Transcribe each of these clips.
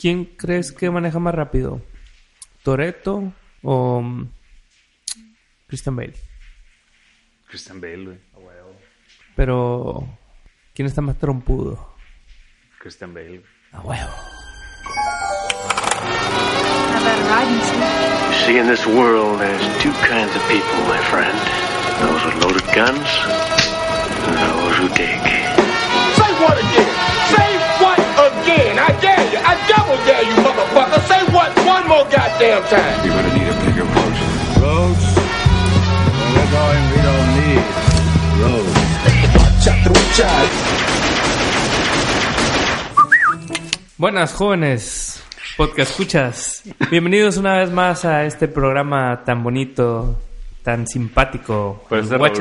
¿quién crees que maneja más rápido? ¿Toreto o mm, Christian Bale? Christian Bale, güey. Pero, ¿quién está más trompudo? Christian Bale. A huevo. Steve? You see, in this world, there's two kinds of people, my friend. Those with loaded guns and those who dig. Say what again? Say what again? I dare you. I double dare you, motherfucker. Say what one more goddamn time. You're gonna need a bigger boat. Roads? Where we're going, we don't need roads. Buenas jóvenes, podcast escuchas. Bienvenidos una vez más a este programa tan bonito, tan simpático. Por eso güey.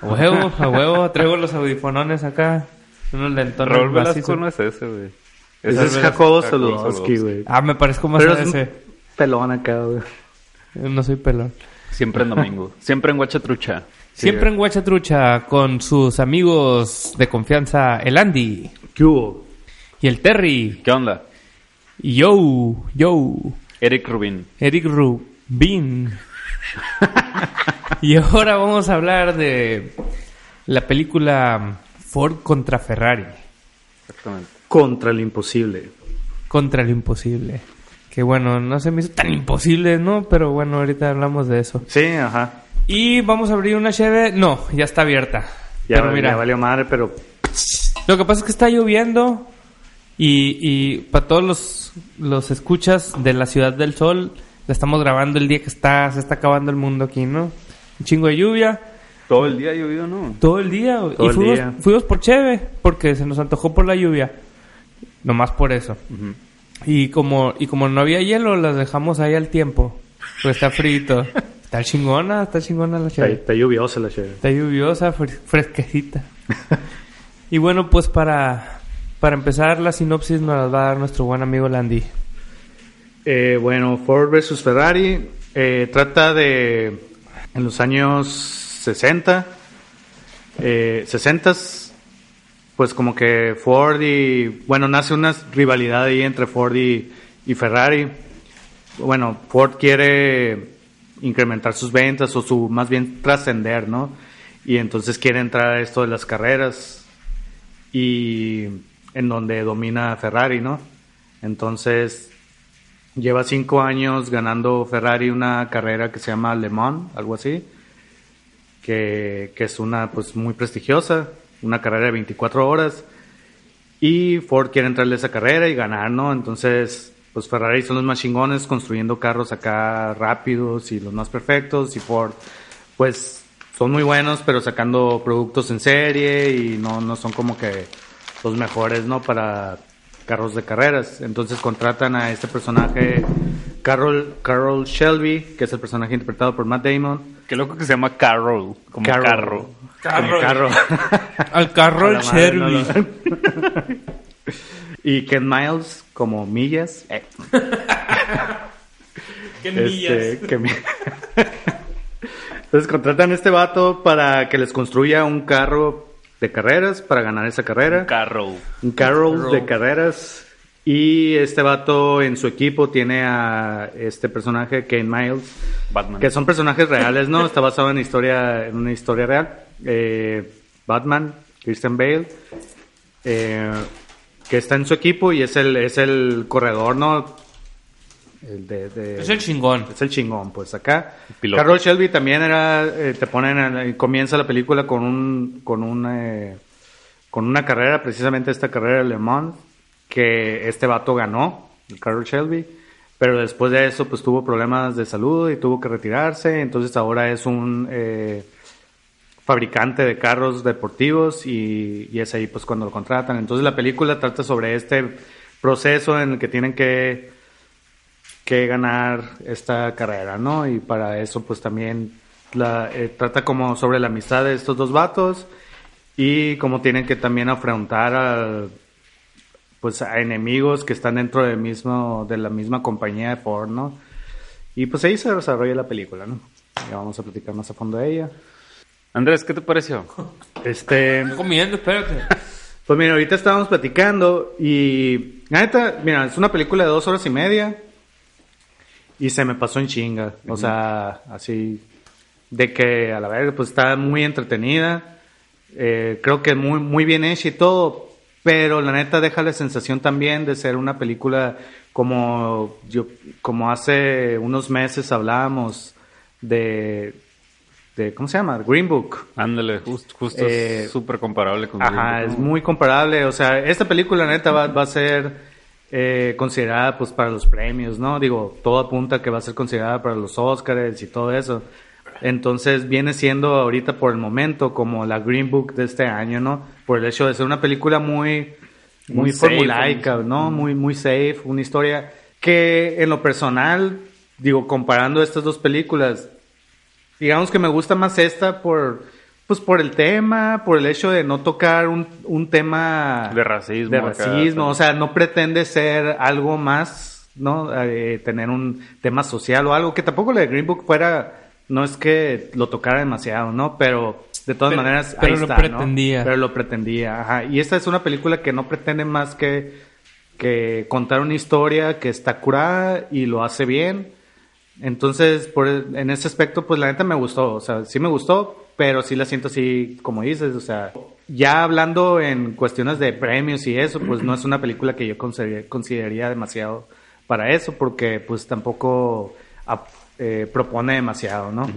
A huevo, a huevo. Traigo los audifonones acá. Unos lentones Raúl Velasco no es ese, güey. Ese es Jacobo Saludowski, güey. Ah, me parezco más Pero a es un ese. pelón acá, güey. No soy pelón. Siempre en domingo. Siempre en Guachatrucha. Siempre en Guacha Trucha con sus amigos de confianza, el Andy ¿Qué hubo? y el Terry ¿Qué onda? y yo, yo, Eric Rubin. Eric Rubin. y ahora vamos a hablar de la película Ford contra Ferrari, Exactamente. Contra el imposible. contra lo imposible. Que bueno, no se me hizo tan imposible, ¿no? Pero bueno, ahorita hablamos de eso. Sí, ajá. Y vamos a abrir una cheve. No, ya está abierta. Ya, Pero mira, ya valió madre, pero Lo que pasa es que está lloviendo y, y para todos los, los escuchas de la Ciudad del Sol, la estamos grabando el día que está, se está acabando el mundo aquí, ¿no? Un chingo de lluvia, Todo el día ha llovido, ¿no? todo el día. Todo y el fuimos, día. fuimos por cheve, porque se nos antojó por la lluvia. Nomás por eso. Y como y como no había hielo, las dejamos ahí al tiempo. Pues está frito. Está chingona, está chingona la cheve. está lluviosa la chévere. Está lluviosa, fre- fresquecita. y bueno, pues para, para empezar la sinopsis nos la va a dar nuestro buen amigo Landy. Eh, bueno, Ford versus Ferrari eh, trata de en los años 60, eh, 60 pues como que Ford y bueno nace una rivalidad ahí entre Ford y, Ferrari. Bueno, Ford quiere incrementar sus ventas o su más bien trascender, ¿no? Y entonces quiere entrar a esto de las carreras y en donde domina Ferrari, ¿no? Entonces Lleva cinco años ganando Ferrari una carrera que se llama Le Mans, algo así, que, que es una pues muy prestigiosa, una carrera de 24 horas. Y Ford quiere entrarle a esa carrera y ganar, ¿no? Entonces, pues Ferrari son los más chingones construyendo carros acá rápidos y los más perfectos. Y Ford, pues son muy buenos, pero sacando productos en serie y no, no son como que los mejores, ¿no? Para carros de carreras. Entonces contratan a este personaje, Carol, Carol Shelby, que es el personaje interpretado por Matt Damon. Qué loco que se llama Carroll. Como Carol. carro. Como carro. Al carro el lo- y Ken Miles como millas. Eh, Qué este, que mi- Entonces contratan a este vato para que les construya un carro de carreras para ganar esa carrera. Un carro Carro. de carreras. Y este vato en su equipo tiene a este personaje, Kane Miles, Batman. que son personajes reales, ¿no? Está basado en historia, en una historia real. Eh, Batman, Christian Bale, eh, que está en su equipo y es el, es el corredor, ¿no? El de, de- Es el chingón. es el chingón, pues acá. Carroll Shelby también era, eh, te ponen, en- comienza la película con un, con un, eh, con una carrera, precisamente esta carrera de Le Mans, que este vato ganó, el Carroll Shelby, pero después de eso pues tuvo problemas de salud y tuvo que retirarse, entonces ahora es un eh, fabricante de carros deportivos y, es ahí pues cuando lo contratan. Entonces la película trata sobre este proceso en el que tienen que que ganar esta carrera, ¿no? Y para eso pues también la, eh, trata como sobre la amistad de estos dos vatos y cómo tienen que también afrontar a, pues a enemigos que están dentro del mismo, de la misma compañía de Ford, ¿no? Y pues ahí se desarrolla la película, ¿no? Ya vamos a platicar más a fondo de ella. Andrés, ¿qué te pareció? Este, Estoy comiendo, espérate. Pues mira, ahorita estábamos platicando y La neta, mira, es una película de dos horas y media y se me pasó en chinga. O sea, así de que a la verga, pues está muy entretenida. Eh, creo que muy, muy bien hecha y todo, pero la neta deja la sensación también de ser una película como yo, como hace unos meses hablábamos de, de ¿cómo se llama? Green Book. Ándale, just- justo Eh, es súper comparable con Ajá, Green es Book, ¿no? muy comparable. O sea, esta película neta va, va a ser eh, considerada pues para los premios, ¿no? Digo, todo apunta que va a ser considerada para los Oscars y todo eso. Entonces viene siendo ahorita por el momento como la Green Book de este año, ¿no? Por el hecho de ser una película muy, muy, Muy safe, formulaica, ¿no? Muy, muy safe, una historia que en lo personal, digo, comparando estas dos películas, digamos que me gusta más esta por pues por el tema, por el hecho de no tocar un, un tema De racismo de racismo, o sea, no pretende ser algo más, ¿no? Eh, tener un tema social o algo que tampoco la de Green Book fuera no es que lo tocara demasiado, ¿no? Pero de todas Pero- maneras pero ahí lo está, ¿no? pretendía. Pero lo pretendía, ajá. Y esta es una película que no pretende más que que contar una historia que está curada y lo hace bien. Entonces, por el- en ese aspecto, pues la neta me gustó. O sea, sí me gustó, pero sí la siento así, como dices. O sea, ya hablando en cuestiones de premios y eso, pues no es una película que yo consider- consideraría demasiado para eso, porque pues tampoco eh, propone demasiado, ¿no?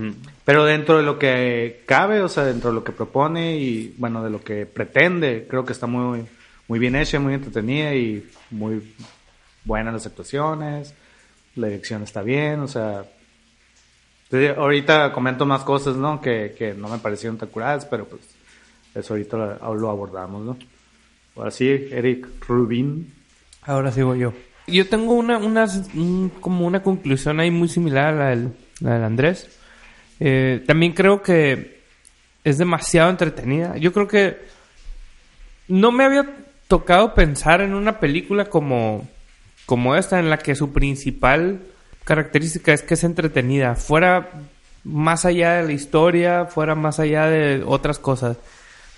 Pero dentro de lo que cabe, o sea, dentro de lo que propone y, bueno, de lo que pretende, creo que está muy, muy bien hecha, muy entretenida y muy buenas las actuaciones, la dirección está bien, o sea... ahorita comento más cosas, ¿no? Que, que no me parecieron tan curadas, pero pues eso ahorita lo, abordamos, ¿no? Ahora sí, Eric Rubin. Ahora sigo yo. Yo tengo una, una, un- como una conclusión ahí muy similar a la del, la del Andrés. Eh, también creo que es demasiado entretenida. Yo creo que no me había tocado pensar en una película como, como esta, en la que su principal característica es que es entretenida. Fuera más allá de la historia, fuera más allá de otras cosas.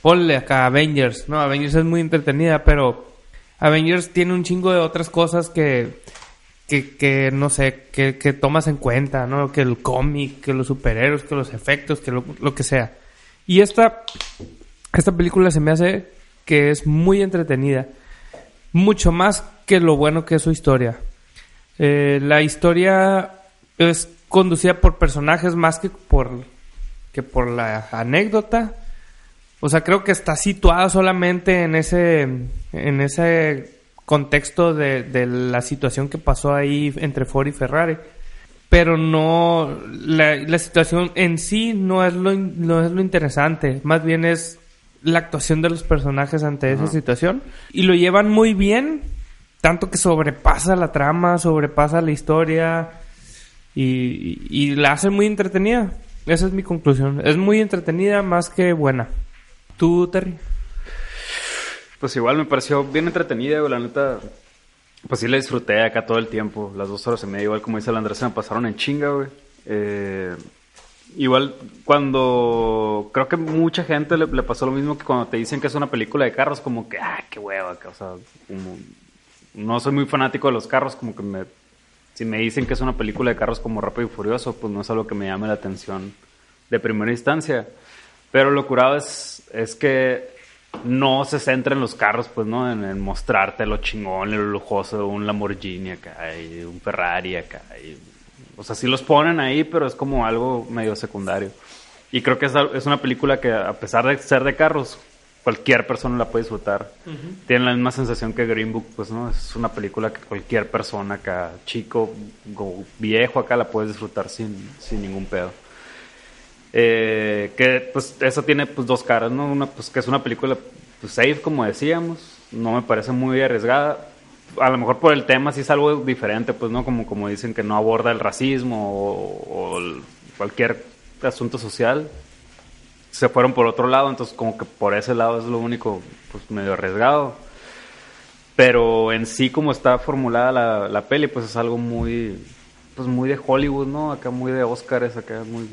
Ponle acá Avengers. No, Avengers es muy entretenida, pero Avengers tiene un chingo de otras cosas que, que, que no sé, que, que tomas en cuenta, ¿no? Que el cómic, que los superhéroes, que los efectos, que lo, lo que sea. Y esta, esta película se me hace que es muy entretenida. Mucho más que lo bueno que es su historia. Eh, la historia es conducida por personajes más que por, que por la anécdota. O sea, creo que está situada solamente en ese, en ese contexto de, la situación que pasó ahí entre Ford y Ferrari. Pero no, la, la situación en sí no es lo, no es lo interesante. Más bien es la actuación de los personajes ante esa situación. Y lo llevan muy bien. Tanto que sobrepasa la trama, sobrepasa la historia. Y, y, y la hace muy entretenida. Esa es mi conclusión. Es muy entretenida más que buena. ¿Tú, Terry? Pues igual me pareció bien entretenida, güey, la neta. Pues sí la disfruté acá todo el tiempo, las dos horas y media, igual como dice el Andrés, se me pasaron en chinga, güey. Eh, igual cuando creo que mucha gente le, pasó lo mismo que cuando te dicen que es una película de carros, como que, ah, qué hueva, o sea, no soy muy fanático de los carros, como que me, si me dicen que es una película de carros como Rápido y Furioso, pues no es algo que me llame la atención de primera instancia. Pero lo curado es, es que no se centra en los carros, pues, ¿no? En, mostrarte lo chingón, lo lujoso un Lamborghini acá y un Ferrari acá. y- o sea, sí los ponen ahí, pero es como algo medio secundario. Y creo que es, es una película que, a pesar de ser de carros, cualquier persona la puede disfrutar. Tiene la misma sensación que Green Book, pues, ¿no? Es una película que cualquier persona acá, chico o viejo acá, la puedes disfrutar sin, sin ningún pedo. Eh, que pues eso tiene pues dos caras, ¿no? Una pues que es una película pues, safe como decíamos, no me parece muy arriesgada. A lo mejor por el tema sí es algo diferente, pues no como como dicen que no aborda el racismo o, cualquier asunto social. Se fueron por otro lado, entonces como que por ese lado es lo único pues medio arriesgado. Pero en sí como está formulada la, la peli, pues es algo muy pues muy de Hollywood, ¿no? Acá muy de Oscars, acá muy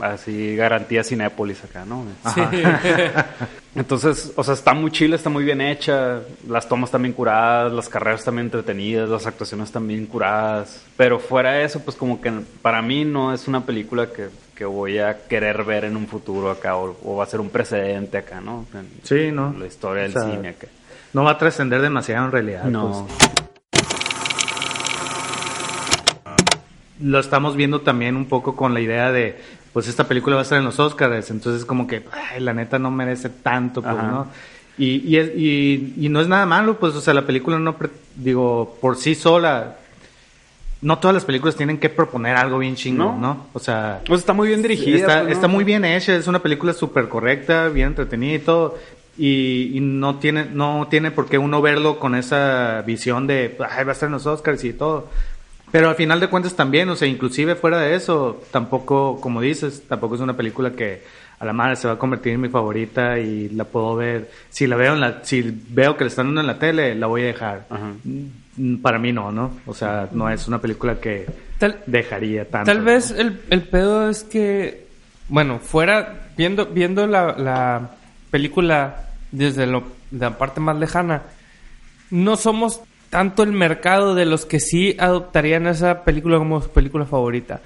así garantía Cinépolis acá, ¿no? Sí. Entonces, o sea, está muy chila, está muy bien hecha, las tomas también curadas, las carreras también entretenidas, las actuaciones también curadas, pero fuera de eso, pues como que para mí no es una película que, que voy a querer ver en un futuro acá o, o va a ser un precedente acá, ¿no? En Sí, ¿no? La historia del O sea, cine acá. No va a trascender demasiado en realidad. No. pues. Lo estamos viendo también un poco con la idea de, pues esta película va a estar en los Oscars, entonces como que, ay, la neta no merece tanto, pues, Ajá. ¿no? Y, y, y, y no es nada malo, pues, o sea, la película no, digo, por sí sola, no todas las películas tienen que proponer algo bien chingón, No. ¿no? O sea, Pues está muy bien dirigida. Está, pues, ¿no? está muy bien hecha, es una película súper correcta, bien entretenida y todo. Y, y no tiene no tiene por qué uno verlo con esa visión de Ay, va a estar en los Oscars y todo. Pero al final de cuentas también, o sea, inclusive fuera de eso, tampoco, como dices, tampoco es una película que a la madre se va a convertir en mi favorita y la puedo ver. Si la veo en la, si veo que la están dando en la tele, la voy a dejar. Ajá. Mm, Para mí no, ¿no? O sea, no es una película que Tal, dejaría tanto. Tal vez el, el pedo es que, bueno, fuera, viendo, viendo la, la película desde lo, la parte más lejana, no somos tanto el mercado de los que sí adoptarían esa película como su película favorita.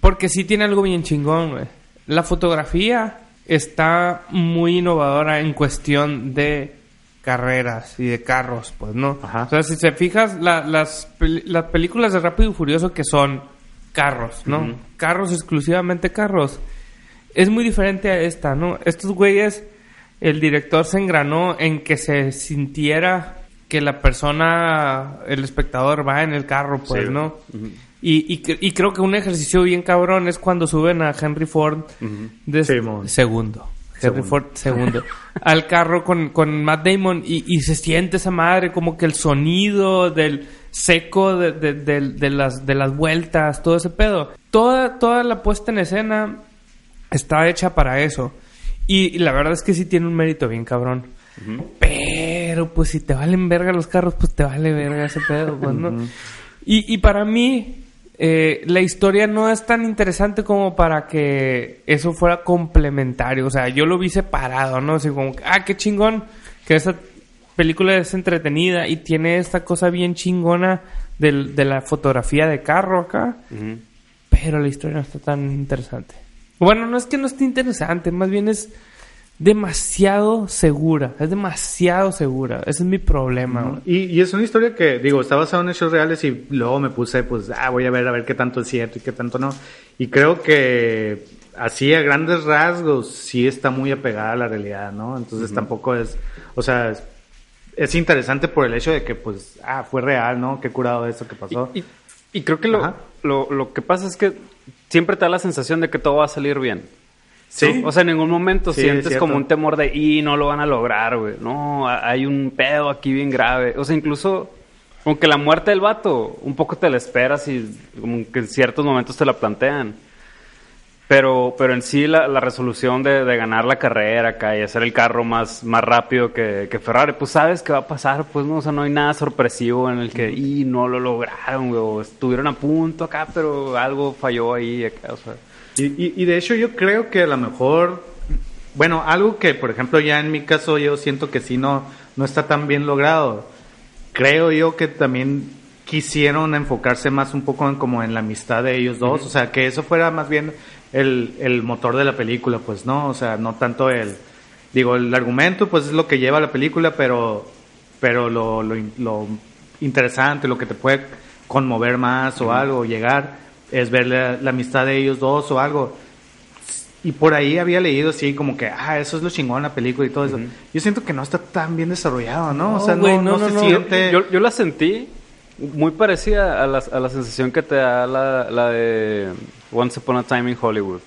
Porque sí tiene algo bien chingón, güey. La fotografía está muy innovadora en cuestión de carreras y de carros, pues, ¿no? Ajá. O sea, si te fijas, la- las, las películas de Rápido y Furioso que son carros, ¿no? Carros, exclusivamente carros. Es muy diferente a esta, ¿no? Estos güeyes, el director se engranó en que se sintiera que la persona, el espectador va en el carro, pues, Sí. ¿no? Y, y, cre- y creo que un ejercicio bien cabrón es cuando suben a Henry Ford de Simón. segundo. Henry Segundo. Ford segundo. al carro con, con Matt Damon y, y se siente esa madre como que el sonido del seco de, de- de- de las, de las vueltas, todo ese pedo. Toda, toda la puesta en escena está hecha para eso. Y, y la verdad es que sí tiene un mérito bien cabrón. Pero pues si te valen verga los carros, pues te vale verga ese pedo, pues, ¿no? y, y para mí, eh, la historia no es tan interesante como para que eso fuera complementario. O sea, yo lo vi separado, ¿no? Así como, ah, qué chingón que esta película es entretenida y tiene esta cosa bien chingona del- de la fotografía de carro acá. Pero la historia no está tan interesante. Bueno, no es que no esté interesante, más bien es demasiado segura. Es demasiado segura. Ese es mi problema. Y, y es una historia que, digo, está basada en hechos reales y luego me puse, pues, ah, voy a ver a ver qué tanto es cierto y qué tanto no. Y creo que así a grandes rasgos sí está muy apegada a la realidad, ¿no? Entonces tampoco es, o sea, es, es interesante por el hecho de que, pues, ah, fue real, ¿no? Qué curado eso que pasó. Y, y creo que lo, lo, lo que pasa es que siempre te da la sensación de que todo va a salir bien. Sí. ¿no? O sea, en ningún momento Sí, sientes como un temor de, y no lo van a lograr, güey. No, ha- hay un pedo aquí bien grave. O sea, incluso, aunque la muerte del vato, un poco te la esperas y como que en ciertos momentos te la plantean. Pero, pero en sí la, la resolución de, de ganar la carrera acá y hacer el carro más, más rápido que, que Ferrari, pues sabes qué va a pasar, pues no, o sea, no hay nada sorpresivo en el que, y no lo lograron, güey, o estuvieron a punto acá, pero algo falló ahí, acá, o sea. Y, y- y de hecho yo creo que a lo mejor, bueno, algo que por ejemplo ya en mi caso yo siento que sí no, no está tan bien logrado. Creo yo que también quisieron enfocarse más un poco en como en la amistad de ellos dos, o sea, que eso fuera más bien el, el motor de la película, pues no, o sea, no tanto el, digo, el argumento pues es lo que lleva la película, pero, pero lo, lo, in- lo interesante, lo que te puede conmover más o algo, llegar, es ver la, la amistad de ellos dos o algo. Y por ahí había leído así como que, ah, eso es lo chingón la película y todo eso. Yo siento que no está tan bien desarrollado, ¿no? o sea, no, no, no, no, se no. siente... Yo, yo la sentí muy parecida a la, a la sensación que te da la, la de Once Upon a Time in Hollywood.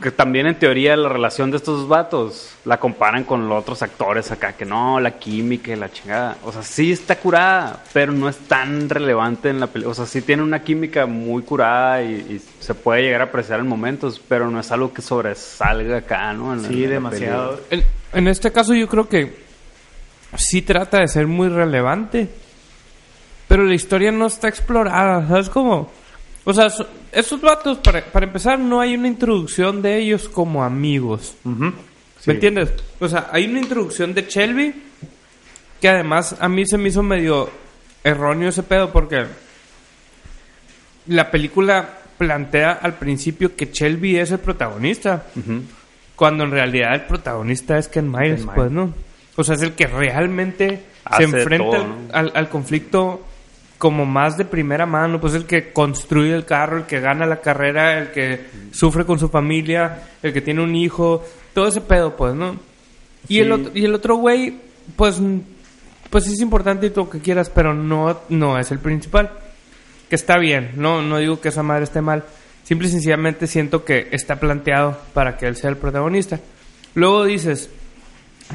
Que también en teoría la relación de estos dos vatos la comparan con los otros actores acá, que no, la química y la chingada. O sea, sí está curada, pero no es tan relevante en la película. O sea, sí tiene una química muy curada y, y se puede llegar a apreciar en momentos, pero no es algo que sobresalga acá, ¿no? En la- Sí, en demasiado. En, en este caso yo creo que sí trata de ser muy relevante, pero la historia no está explorada, ¿sabes cómo? O sea, so- esos vatos, para, para empezar, no hay una introducción de ellos como amigos. Sí. ¿Me entiendes? O sea, hay una introducción de Shelby que además a mí se me hizo medio erróneo ese pedo porque la película plantea al principio que Shelby es el protagonista, cuando en realidad el protagonista es Ken Myers, Ken Myers. pues, ¿no? O sea, es el que realmente Hace se enfrenta todo, al- ¿no? al, al conflicto como más de primera mano, pues el que construye el carro, el que gana la carrera, el que sufre con su familia, el que tiene un hijo, todo ese pedo, pues, ¿no? Y, el, otro, y el otro güey, pues, pues es importante y todo lo que quieras, pero no, no es el principal. Que está bien, no, no digo que esa madre esté mal. Simple y sencillamente siento que está planteado para que él sea el protagonista. Luego dices,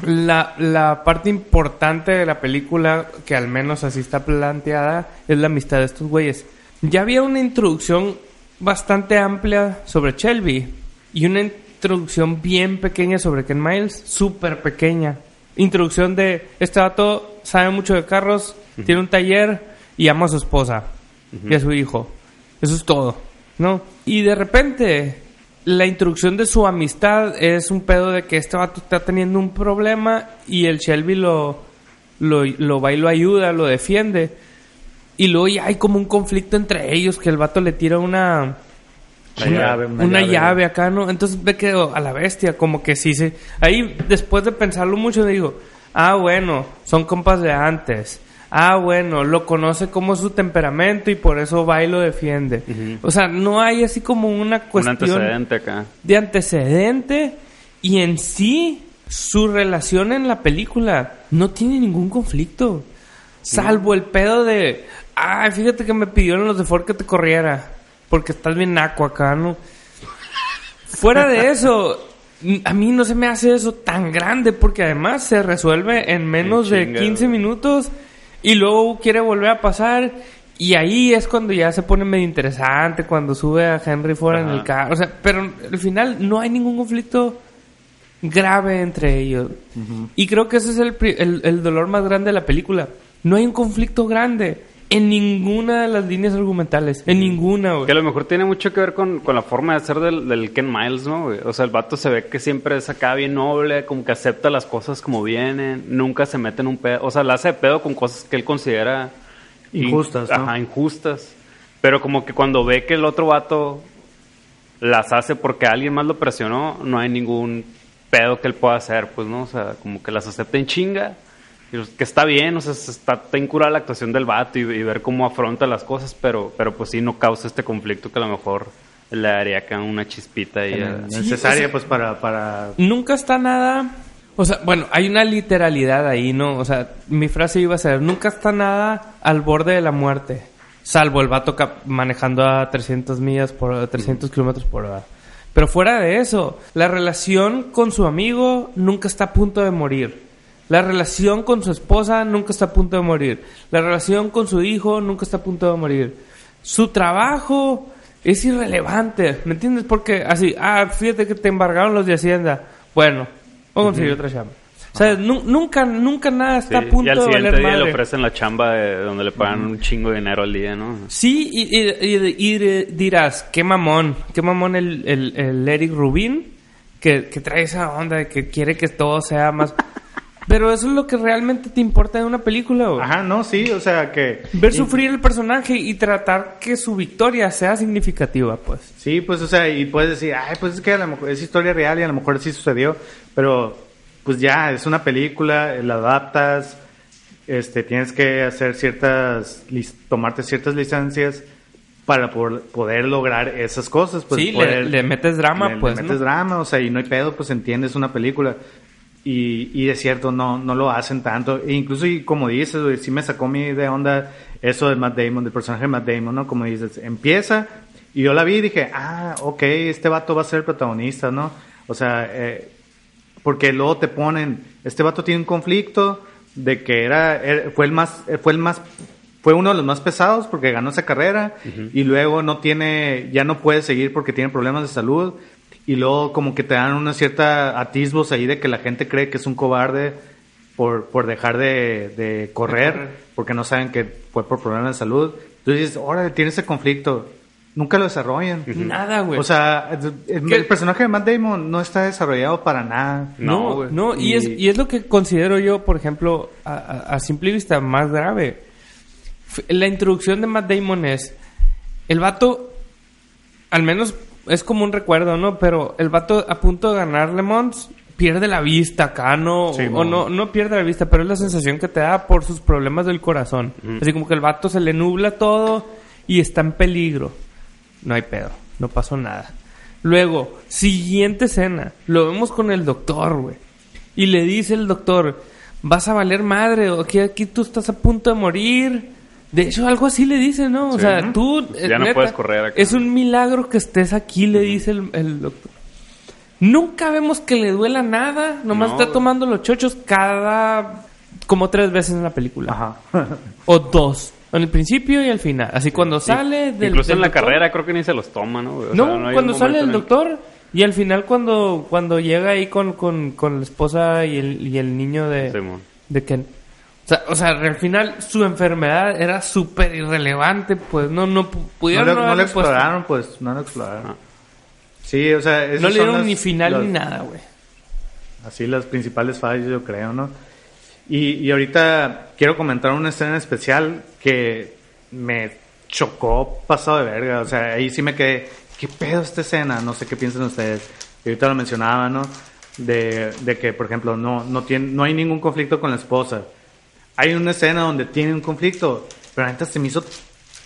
la, la parte importante de la película, que al menos así está planteada, es la amistad de estos güeyes. Ya había una introducción bastante amplia sobre Shelby y una introducción bien pequeña sobre Ken Miles, súper pequeña. Introducción de este vato sabe mucho de carros, tiene un taller y ama a su esposa y a su hijo. Eso es todo, ¿no? Y de repente la introducción de su amistad es un pedo de que este vato está teniendo un problema y el Shelby lo, lo, lo va y lo ayuda, lo defiende. Y luego ya hay como un conflicto entre ellos que el vato le tira una... Una llave, una, una llave, llave. acá, ¿no? Entonces ve que a la bestia, como que sí se... Ahí, después de pensarlo mucho, digo, ah, bueno, son compas de antes. Ah, bueno, lo conoce como su temperamento y por eso va y lo defiende. O sea, no hay así como una Un cuestión antecedente acá. de antecedente y en sí su relación en la película no tiene ningún conflicto. Salvo el pedo de, ay, fíjate que me pidieron los de Ford que te corriera porque estás bien naco acá, ¿no? Fuera de eso, a mí no se me hace eso tan grande porque además se resuelve en menos En de chinga, 15 güey. minutos y luego quiere volver a pasar y ahí es cuando ya se pone medio interesante cuando sube a Henry Ford en el carro, o sea, pero al final no hay ningún conflicto grave entre ellos. Y creo que ese es el, el dolor más grande de la película. No hay un conflicto grande en ninguna de las líneas argumentales, en ninguna, güey. Que a lo mejor tiene mucho que ver con, con la forma de ser del, del Ken Miles, ¿no? güey? O sea, el vato se ve que siempre es acá bien noble, como que acepta las cosas como vienen, nunca se mete en un pedo, o sea, la hace de pedo con cosas que él considera in- Injustas, ¿no? Ajá, injustas. Pero como que cuando ve que el otro vato las hace porque alguien más lo presionó, no hay ningún pedo que él pueda hacer, pues, ¿no? O sea, como que las acepta en chinga. Y que está bien, o sea, se está, está incurada la actuación del vato y, y ver cómo afronta las cosas, pero, pero pues sí no causa este conflicto que a lo mejor le daría acá una chispita y necesaria pues para, para Nunca está nada... O sea, bueno, hay una literalidad ahí, ¿no? O sea, mi frase iba a ser, nunca está nada al borde de la muerte. Salvo el vato manejando a 300 millas por 300 kilómetros por hora. Pero fuera de eso, la relación con su amigo nunca está a punto de morir. La relación con su esposa nunca está a punto de morir. La relación con su hijo nunca está a punto de morir. Su trabajo es irrelevante, ¿me entiendes? Porque así, ah, fíjate que te embargaron los de Hacienda. Bueno, vamos a conseguir otra chamba. O sea, nu- nunca, nunca nada está Sí, a punto y al de siguiente valer día le madre. ofrecen la chamba de donde le pagan un chingo de dinero al día, ¿no? Sí, y, y- y- y dirás, qué mamón, qué mamón el, el, el Eric Rubin, que, que trae esa onda de que quiere que todo sea más... Pero eso es lo que realmente te importa de una película, güey. Ajá, no, sí, o sea que... Ver sufrir el personaje y tratar que su victoria sea significativa, pues. Sí, pues, o sea, y puedes decir, ay, pues es que a lo mejor es historia real y a lo mejor sí sucedió, pero pues ya, es una película, la adaptas, este, tienes que hacer ciertas, tomarte ciertas licencias para por- poder lograr esas cosas. Pues, Sí, le- poder- le metes drama, le- le pues, metes ¿no? drama, o sea, y no hay pedo, pues entiendes una película. Y, y es cierto, no, no lo hacen tanto. E incluso, y como dices, güey, sí me sacó mi de onda eso de Matt Damon, del personaje de Matt Damon, ¿no? Como dices, empieza y yo la vi y dije, ah, ok, este vato va a ser el protagonista, ¿no? O sea, eh, porque luego te ponen, este vato tiene un conflicto de que era, era- fue el más, fue el más, fue uno de los más pesados porque ganó esa carrera y luego no tiene, ya no puede seguir porque tiene problemas de salud y luego como que te dan una cierta atisbos ahí de que la gente cree que es un cobarde por, por dejar de, de correr, correr. porque no saben que fue por problemas de salud. Entonces dices, órale, tiene ese conflicto. Nunca lo desarrollan. Nada, güey. O sea, el, personaje de Matt Damon no está desarrollado para nada. No, No, güey. no, y, Y- es, y es lo que considero yo, por ejemplo, a, a- simple vista más grave. La introducción de Matt Damon es, el vato, al menos es como un recuerdo, ¿no? Pero el vato a punto de ganar Le Mans pierde la vista acá, ¿no? Sí, o no, no pierde la vista, pero es la sensación que te da por sus problemas del corazón. Así como que el vato se le nubla todo y está en peligro. No hay pedo, no pasó nada. Luego, siguiente escena, lo vemos con el doctor, güey. Y le dice el doctor, vas a valer madre, o que aquí tú estás a punto de morir. De hecho, algo así le dice, ¿no? O Sí. sea, tú... eh, Ya no puedes correr acá. Es un milagro que estés aquí, le dice el, el doctor. Nunca vemos que le duela nada, nomás No, está tomando los chochos cada... como tres veces en la película. Ajá. O dos. En el principio y al final. Así cuando sale del... Incluso del en la doctor- carrera creo que ni se los toma, ¿no? O no, sea, cuando sale el doctor y al final cuando cuando llega ahí con, con, con la esposa y el, y el niño de, de Ken. O sea, o sea, al final su enfermedad era súper irrelevante, pues no no pu- No pudieron lo, no lo exploraron, pues, no lo exploraron. Sí, o sea, No le dieron las- ni final las- ni nada, güey. Así las principales fallas, yo creo, ¿no? Y, y ahorita quiero comentar una escena especial que me chocó pasado de verga. O sea, ahí sí me quedé, ¿qué pedo esta escena? No sé qué piensan ustedes. Y ahorita lo mencionaba, ¿no? De, de que, por ejemplo, no, no, tiene, no hay ningún conflicto con la esposa. Hay una escena donde tiene un conflicto, pero ahorita se me hizo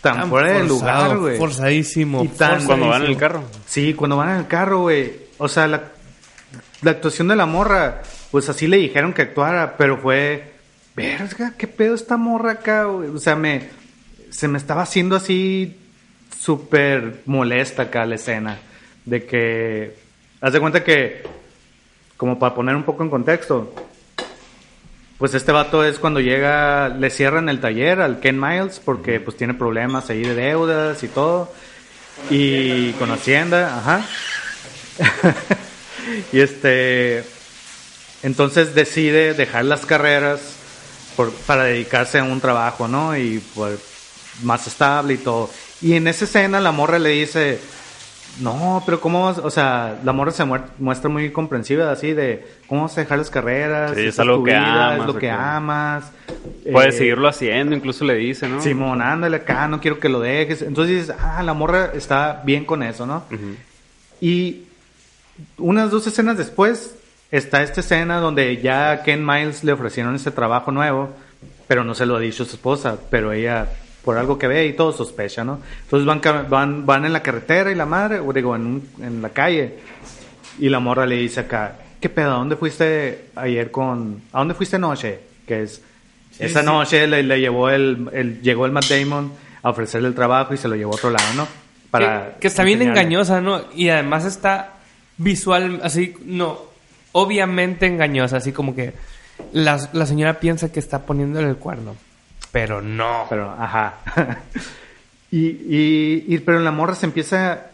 tan, Tan fuera de forzado, lugar, güey. Forzadísimo. Y tan- Cuando van en el carro. Sí, cuando van en el carro, güey. O sea, la, la actuación de la morra, pues así le dijeron que actuara, pero fue, verga, qué pedo esta morra acá, güey. O sea, me, se me estaba haciendo así súper molesta acá la escena. De que, haz de cuenta que, como para poner un poco en contexto, pues este vato es cuando llega, le cierran el taller al Ken Miles porque pues tiene problemas ahí de deudas y todo. Y con Hacienda, ajá. y este, entonces decide dejar las carreras por- para dedicarse a un trabajo, ¿no? Y pues más estable y todo. Y en esa escena la morra le dice, no, pero ¿cómo vas? O sea, la morra se muestra muy comprensiva así de, ¿cómo vas a dejar las carreras? Sí, es algo que vida, amas, Es lo que amas. Puedes Eh, seguirlo haciendo, incluso le dice, ¿no? Simón, ándale acá, no quiero que lo dejes. Entonces dices, ah, la morra está bien con eso, ¿no? Y unas dos escenas después está esta escena donde ya a Ken Miles le ofrecieron este trabajo nuevo, pero no se lo ha dicho su esposa, pero ella por algo que ve y todo sospecha, ¿no? Entonces van, van, van en la carretera y la madre, o digo, en, un- en la calle, y la morra le dice acá, ¿qué pedo? ¿A dónde fuiste ayer con... ¿A dónde fuiste anoche? Que es... esa sí. noche le, le llevó el, el... Llegó el Matt Damon a ofrecerle el trabajo y se lo llevó a otro lado, ¿no? que, que está bien engañosa, ¿no? Y además está visual, así, no, obviamente engañosa, así como que la, la señora piensa que está poniéndole el cuerno, pero no. Pero, ajá. y, y, y- pero en la morra se empieza,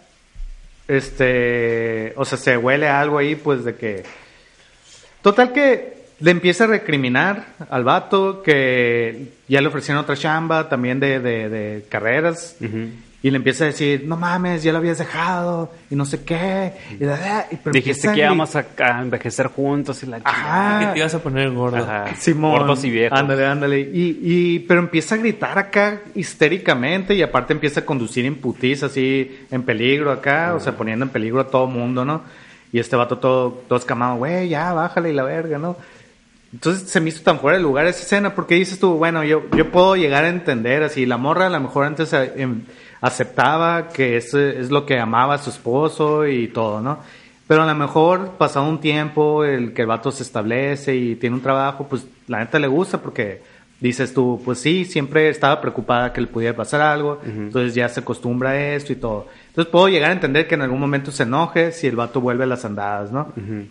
este, o sea, se huele algo ahí, pues, de que... Total que le empieza a recriminar al vato que ya le ofrecieron otra chamba también de, de, de carreras. Ujú. Y le empieza a decir, no mames, ya lo habías dejado, y no sé qué. Y, da, da, y- pero Dijiste que íbamos a, a envejecer juntos y la Ajá. chingada. que te ibas a poner gordo. Ajá. Simón. Gordos y viejos. Ándale, ándale. Y, y, pero empieza a gritar acá histéricamente y aparte empieza a conducir en putiz, así, en peligro acá, o sea, poniendo en peligro a todo mundo, ¿no? Y este vato todo, todo escamado, güey, ya, bájale y la verga, ¿no? Entonces se me hizo tan fuera de lugar esa escena porque dices tú, bueno, yo, yo puedo llegar a entender así, la morra a lo mejor antes eh, em, aceptaba que eso es lo que amaba a su esposo y todo, ¿no? Pero a lo mejor pasado un tiempo, el que el vato se establece y tiene un trabajo, pues la neta le gusta porque dices tú, pues sí, siempre estaba preocupada que le pudiera pasar algo, entonces ya se acostumbra a esto y todo. Entonces puedo llegar a entender que en algún momento se enoje si el vato vuelve a las andadas, ¿no? Ujú.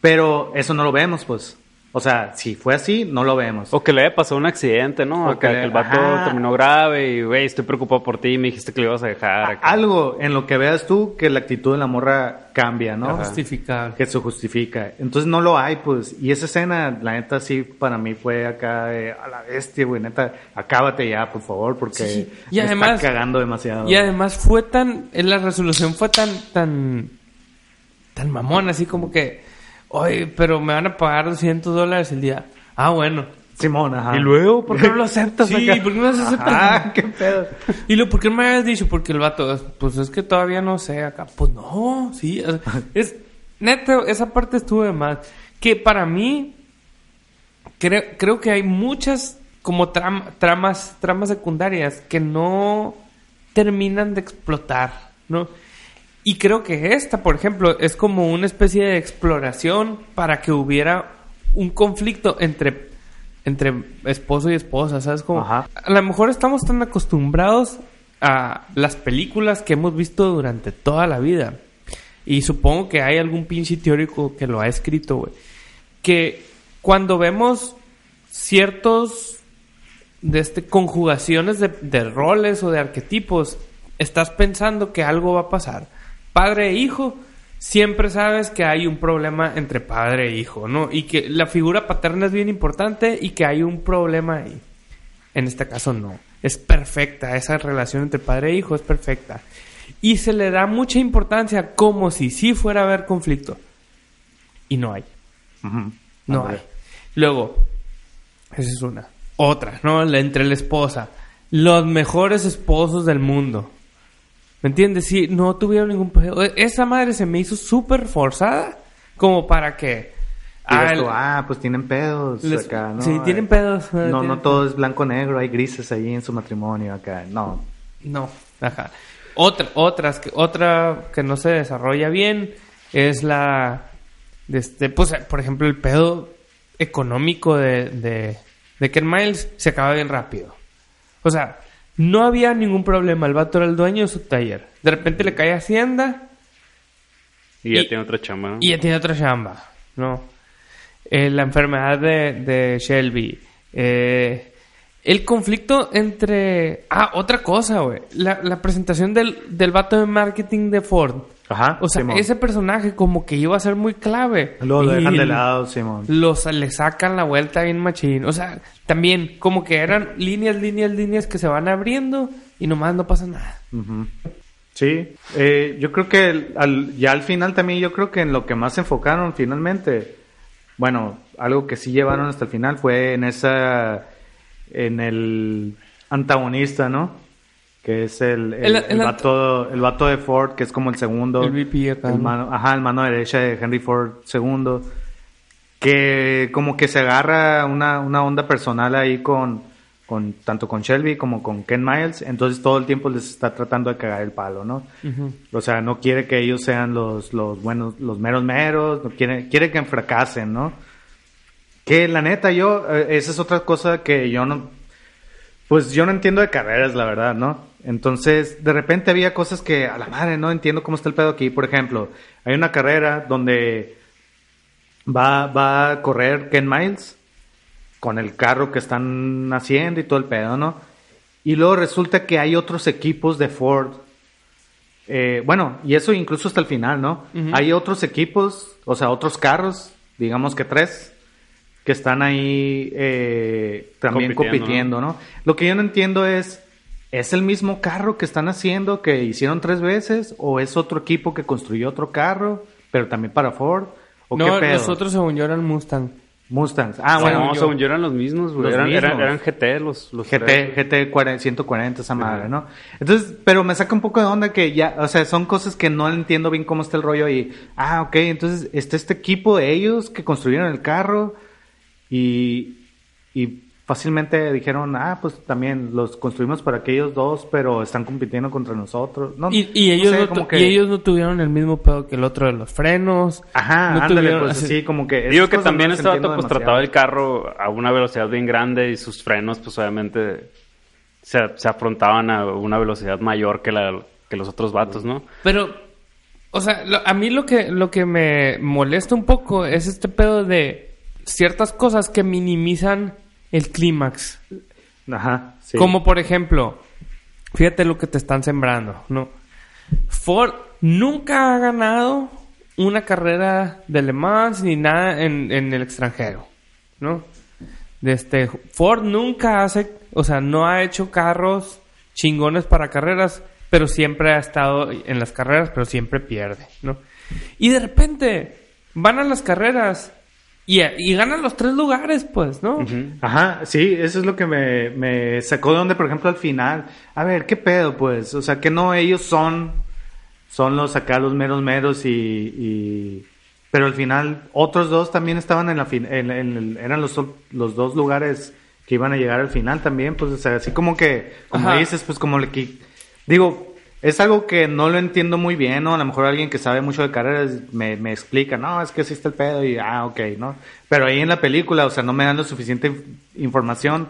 Pero eso no lo vemos, pues. O sea, si fue así, no lo vemos. O que le haya pasado un accidente, ¿no? O que el vato ajá. terminó grave y, güey, estoy preocupado por ti, me dijiste que le ibas a dejar. acá. Algo en lo que veas tú que la actitud de la morra cambia, ¿no? Justificable. Que se justifica. Entonces no lo hay, pues. Y esa escena, la neta, sí, para mí fue acá de, a la bestia, güey. Neta, acábate ya, por favor, porque Sí, y me además- está cagando demasiado. Y además fue tan, en la resolución fue tan, tan, tan mamón, así como que, oye, pero me van a pagar 200 dólares el día. Ah, bueno. Simón, ajá. Y luego, ¿por qué no lo aceptas Sí, acá? ¿por qué no haces ese Ah, qué pedo. Y lo, ¿por qué me habías dicho? Porque el vato, pues es que todavía no sé acá. Pues no, sí. es, neta, esa parte estuvo de más. Que para mí, creo, creo que hay muchas como tram- tramas, tramas secundarias que no terminan de explotar, ¿no? Y creo que esta, por ejemplo, es como una especie de exploración para que hubiera un conflicto entre, entre esposo y esposa, ¿sabes? Como, Ajá. a lo mejor estamos tan acostumbrados a las películas que hemos visto durante toda la vida. Y supongo que hay algún pinche teórico que lo ha escrito, güey. Que cuando vemos ciertos de este, conjugaciones de, de roles o de arquetipos, estás pensando que algo va a pasar. Padre e hijo, siempre sabes que hay un problema entre padre e hijo, ¿no? Y que la figura paterna es bien importante y que hay un problema ahí. En este caso no. Es perfecta, esa relación entre padre e hijo es perfecta. Y se le da mucha importancia como si sí fuera a haber conflicto. Y no hay. No hay. Luego, esa es una. Otra, ¿no? La entre la esposa. Los mejores esposos del mundo. ¿Me entiendes? Sí, no tuvieron ningún pedo. E- Esa madre se me hizo súper forzada. Como para que. Ah, tú, ah, pues tienen pedos Les- acá, ¿no? sí, tienen pedos, No, tienen no todo es blanco-negro, hay grises ahí en su matrimonio acá. No. No, ajá. Otra, otras que, otra que no se desarrolla bien es la, de este, pues, por ejemplo, el pedo económico de, de, de Ken Miles se acaba bien rápido. O sea, no había ningún problema. El vato era el dueño de su taller. De repente le cae Hacienda Y ya Y- tiene otra chamba. ¿no? y ya tiene otra chamba, ¿no? Eh, la enfermedad de, de Shelby. Eh, el conflicto entre... Ah, otra cosa, güey. La, la presentación del, del vato de marketing de Ford. Ajá. O sea, Simón. ese personaje como que iba a ser muy clave. Lo dejan de lado, Simón. Los le sacan la vuelta bien machín. O sea, también como que eran líneas, líneas, líneas que se van abriendo y nomás no pasa nada. Sí, eh, yo creo que el- al- ya al final también yo creo que en lo que más se enfocaron finalmente, bueno, algo que sí llevaron hasta el final fue en esa, en el antagonista, ¿no? Que es el, el, El- el vato, el vato de Ford, que es como el segundo. El VP acá, mano, ajá, el mano derecha de Henry Ford segundo. Que como que se agarra una, una onda personal ahí con, con tanto con Shelby como con Ken Miles, entonces todo el tiempo les está tratando de cagar el palo, ¿no? O sea, no quiere que ellos sean los, los buenos, los meros meros, no quiere, quiere que fracasen, ¿no? Que la neta, yo, eh, esa es otra cosa que yo no, pues yo no entiendo de carreras, la verdad, ¿no? Entonces, de repente había cosas que, a la madre, no entiendo cómo está el pedo aquí. Por ejemplo, hay una carrera donde va, va a correr Ken Miles con el carro que están haciendo y todo el pedo, ¿no? Y luego resulta que hay otros equipos de Ford. eh, bueno, y eso incluso hasta el final, ¿no? Hay otros equipos, o sea, otros carros, digamos que tres, que están ahí eh, también Compitiendo, compitiendo, ¿no? Lo que yo no entiendo es, ¿es el mismo carro que están haciendo que hicieron tres veces? ¿O es otro equipo que construyó otro carro, pero también para Ford? ¿O qué no, pedo? los otros según yo eran Mustang. Mustangs. Ah, bueno, bueno, yo- según yo eran los mismos, güey. Los Eran, mismos. eran GT los, los GT, tres. GT 40, 140, esa madre, ¿no? Entonces, pero me saca un poco de onda que ya, o sea, son cosas que no entiendo bien cómo está el rollo y, ah, ok, entonces está este equipo de ellos que construyeron el carro y, y fácilmente dijeron, ah, pues también los construimos para aquellos dos, pero están compitiendo contra nosotros. No, Y, y no ellos sé, no, como que- y ellos no tuvieron el mismo pedo que el otro de los frenos. Ajá, no ándale, tuvieron pues así- así, como que... Digo que también este vato pues demasiado. trataba el carro a una velocidad bien grande y sus frenos pues obviamente se, se afrontaban a una velocidad mayor que, la, que los otros vatos, ¿no? Pero, o sea, lo- a mí lo que, lo que me molesta un poco es este pedo de ciertas cosas que minimizan el clímax. Ajá, sí. Como por ejemplo, fíjate lo que te están sembrando, ¿no? Ford nunca ha ganado una carrera de Le Mans ni nada en, en el extranjero, ¿no? Este, Ford nunca hace, o sea, no ha hecho carros chingones para carreras, pero siempre ha estado en las carreras, pero siempre pierde, ¿no? Y de repente van a las carreras y, y ganan los tres lugares, pues, ¿no? Ajá, sí, eso es lo que me, me sacó de donde, por ejemplo, al final. A ver, ¿qué pedo, pues? O sea, que no ellos son, son los acá los meros meros y, y- pero al final otros dos también estaban en la fin, en, eran los, los dos lugares que iban a llegar al final también, pues, o sea, así como que, como Ajá. dices, pues como le digo, es algo que no lo entiendo muy bien, ¿no? A lo mejor alguien que sabe mucho de carreras me, me explica, no, es que está el pedo y, ah, ok, ¿no? Pero ahí en la película, o sea, no me dan la suficiente inf- información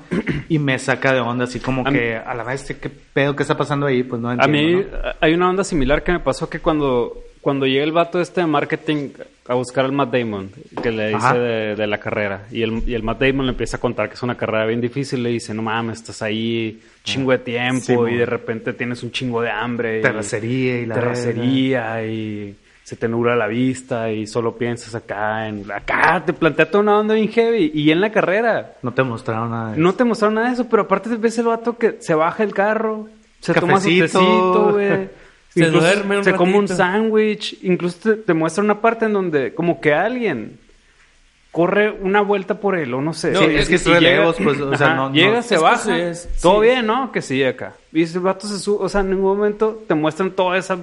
y me saca de onda, así como A que, a la vez, ¿qué pedo que está pasando ahí? Pues no A entiendo, mí ¿no? a- hay una onda similar que me pasó que cuando, cuando llega el vato este de marketing a buscar al Matt Damon, que le dice de, de la carrera, y el, y el Matt Damon le empieza a contar que es una carrera bien difícil, le dice, no mames, estás ahí chingo de tiempo Sí, y de repente tienes un chingo de hambre. y- Terracería y la terracería y se te nubla la vista y solo piensas acá en acá te plantea toda una onda bien heavy y en la carrera No te mostraron nada. de no te mostraron nada de eso, pero aparte ves el vato que se baja el carro, se toma su Cafecito. tecito, güey. Se Incluso duerme un se come un sándwich, incluso te, te muestra una parte en donde como que alguien corre una vuelta por él o no sé. Sí, es que es relevos, pues, o sea, no- llega, Es se que baja, sí es- todo sí. bien, ¿no? Que sí, acá. Y el vato se sube, o sea, en ningún momento te muestran toda esa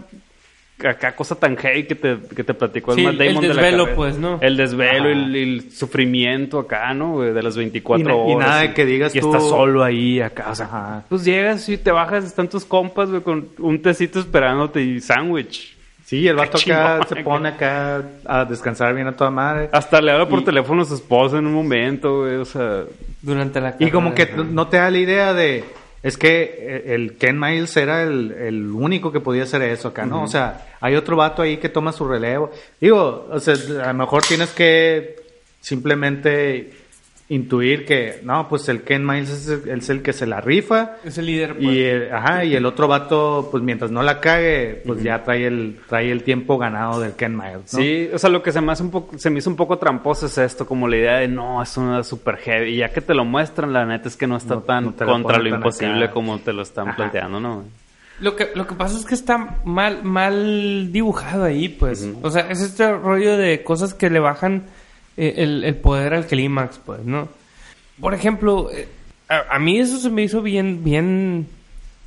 acá cosa tan heavy que te, que te platicó el Sí, Matt el Damon de la desvelo, pues, ¿no? El desvelo, el, el sufrimiento acá, ¿no? De las 24 Y na- y horas. nada de que digas y tú- estás solo ahí acá, o sea, Ajá. pues llegas y te bajas, están tus compas, güey, con un tecito esperándote y sándwich. Sí, el vato acá se pone acá a descansar bien a toda madre. Hasta le habla por Y- teléfono a su esposa en un momento, güey, o sea... Durante la Y como que no te da la idea de... Es que el Ken Miles era el, el único que podía hacer eso acá, ¿no? O sea, hay otro vato ahí que toma su relevo. Digo, o sea, a lo mejor tienes que simplemente intuir que, no, pues el Ken Miles es el, es el que se la rifa. Es el líder, pues. Y el, ajá, y el otro vato, pues mientras no la cague, pues ya trae el, trae el tiempo ganado del Ken Miles, ¿no? Sí, o sea, lo que se me hace un poco, se me hizo un poco tramposo es esto, como la idea de no, es una super heavy. Y ya que te lo muestran, la neta es que no está No- tan no te lo contra lo imposible acá. como te lo están Ajá. planteando, ¿no? Lo que, lo que pasa es que está mal, mal dibujado ahí, pues. O sea, es este rollo de cosas que le bajan el, el poder al clímax, pues, ¿no? Por ejemplo, eh, a, a mí eso se me hizo bien, bien...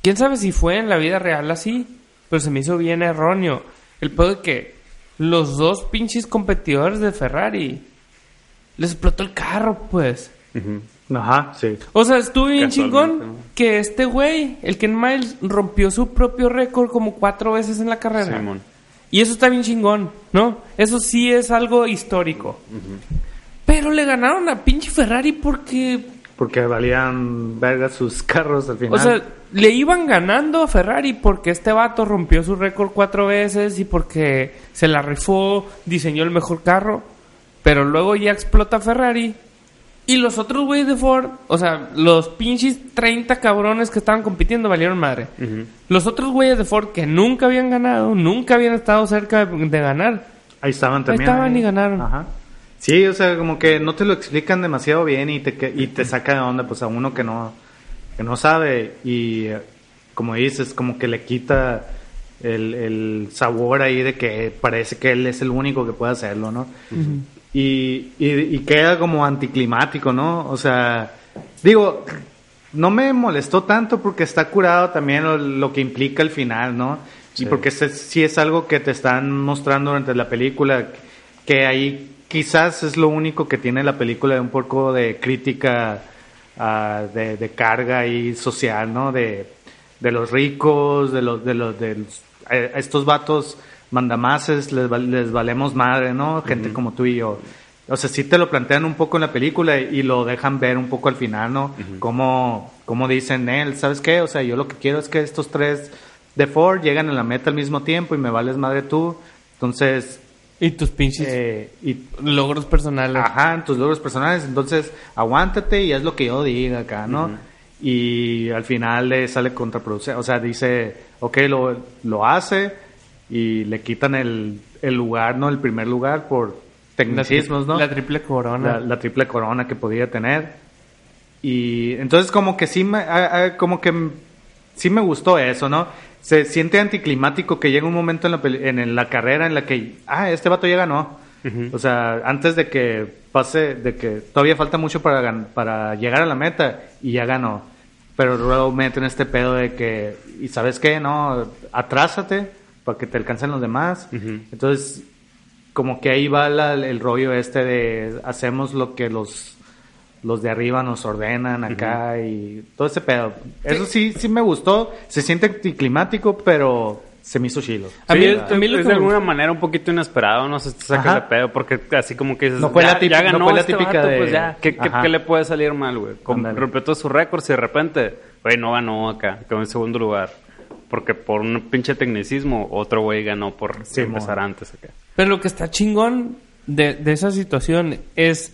¿Quién sabe si fue en la vida real así? Pero se me hizo bien erróneo. El pedo de que los dos pinches competidores de Ferrari les explotó el carro, pues. Ajá, sí. O sea, estuvo bien chingón ¿no? que este güey, el Ken Miles, rompió su propio récord como cuatro veces en la carrera. Simón. Y eso está bien chingón, ¿no? Eso sí es algo histórico. Pero le ganaron a pinche Ferrari porque, Porque valían verga sus carros al final. o sea, le iban ganando a Ferrari porque este vato rompió su récord cuatro veces y porque se la rifó, diseñó el mejor carro. Pero luego ya explota Ferrari. Y los otros güeyes de Ford, o sea, los pinches 30 cabrones que estaban compitiendo valieron madre. Los otros güeyes de Ford que nunca habían ganado, nunca habían estado cerca de, de ganar. ahí estaban también. estaban y ganaron. Ajá. Sí, o sea, como que no te lo explican demasiado bien y te, que- y te saca de onda, pues a uno que no, que no sabe. Y eh, como dices, como que le quita el, el sabor ahí de que parece que él es el único que puede hacerlo, ¿no? Y, y, y queda como anticlimático, ¿no? O sea, digo, no me molestó tanto porque está curado también lo, lo que implica el final, ¿no? Y porque si sí es algo que te están mostrando durante la película, que ahí quizás es lo único que tiene la película de un poco de crítica ah, de, de carga y social, ¿no? De, de los ricos, de los, de los, de los- a estos vatos mandamases les, les valemos madre, ¿no? Gente como tú y yo. O sea, sí te lo plantean un poco en la película y, lo dejan ver un poco al final, ¿no? como, como dicen él, ¿sabes qué? O sea, yo lo que quiero es que estos tres de Ford llegan a la meta al mismo tiempo y me vales madre tú. Entonces, Y tus pinches eh, y logros personales. Ajá, tus logros personales. Entonces, aguántate y haz lo que yo diga acá, ¿no? Y al final le sale contraproducente. O sea, dice, ok, lo, lo hace y le quitan el, el lugar, ¿no? El primer lugar por tecnicismos, ¿no? la triple corona. la, la triple corona que podía tener. Y entonces como que sí me, como que sí me gustó eso, ¿no? Se siente anticlimático que llega un momento en la, peli- en la carrera en la que, ah, este vato ya ganó. O sea, antes de que pase, de que todavía falta mucho para, gan- para llegar a la meta y ya ganó. Pero luego meten este pedo de que, y sabes qué, no, atrásate para que te alcancen los demás. Entonces, como que ahí va la- el rollo este de hacemos lo que los los de arriba nos ordenan acá y todo ese pedo. Eso sí, sí me gustó. Se siente anticlimático, pero se me hizo chilo. A mí- Sí, a mí lo es que de alguna manera un poquito inesperado, no sé si te sacas de pedo, porque así como que dices, No fue ya, la típica- ya ganó no fue la este típica vato, de- pues ya, ¿qué, qué- qué le puede salir mal, güey? Rompió todos sus récords y de repente, güey, no ganó acá, quedó en segundo lugar. Porque por un pinche tecnicismo, otro güey ganó por Sí, empezar mon. antes acá. Pero lo que está chingón de, de esa situación es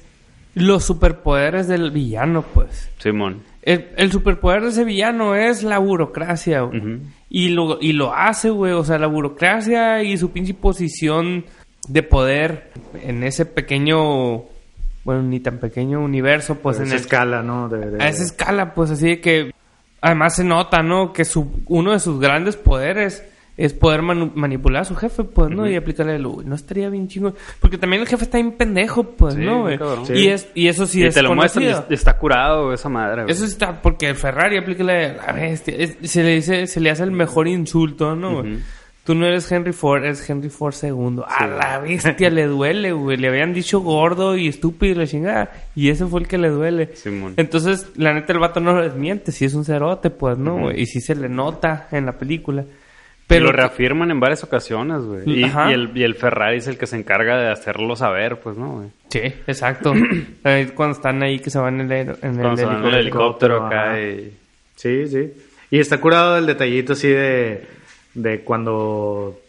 los superpoderes del villano, pues. Simón. El, el superpoder de ese villano es la burocracia, güey. Y, lo, y lo hace, güey. O sea, la burocracia y su pinche posición de poder en ese pequeño, bueno, ni tan pequeño universo, pues Pues en esa el, escala, ¿no? De, de- a esa escala, pues así de que además se nota, ¿no? Que su, uno de sus grandes poderes es poder manu- manipular a su jefe, pues, ¿no? Y aplicarle el, "Uy, no estaría bien chingo. Porque también el jefe está bien pendejo, pues, Sí, ¿no, güey? cabrón. Y, Sí. es, y eso sí y es te lo muestran está curado esa madre, güey. Eso está, porque el Ferrari aplícale la bestia. Es- se le dice, se le hace el mejor insulto, ¿no? güey? Ujú. Tú no eres Henry Ford, eres Henry Ford II. A la bestia le duele, güey. Le habían dicho gordo y estúpido y la chingada. Y ese fue el que le duele. Simón. Entonces, la neta, el vato no lo desmiente. Si es un cerote, pues, ¿no? Güey? Y sí se le nota en la película. Pero lo reafirman en varias ocasiones, güey. Y, Ajá. y el, y el Ferrari es el que se encarga de hacerlo saber, pues, ¿no, güey? Sí, exacto. Cuando están ahí que se van en el, en el el helicóptero. helicóptero acá y... Sí, sí. Y está curado el detallito así de, de cuando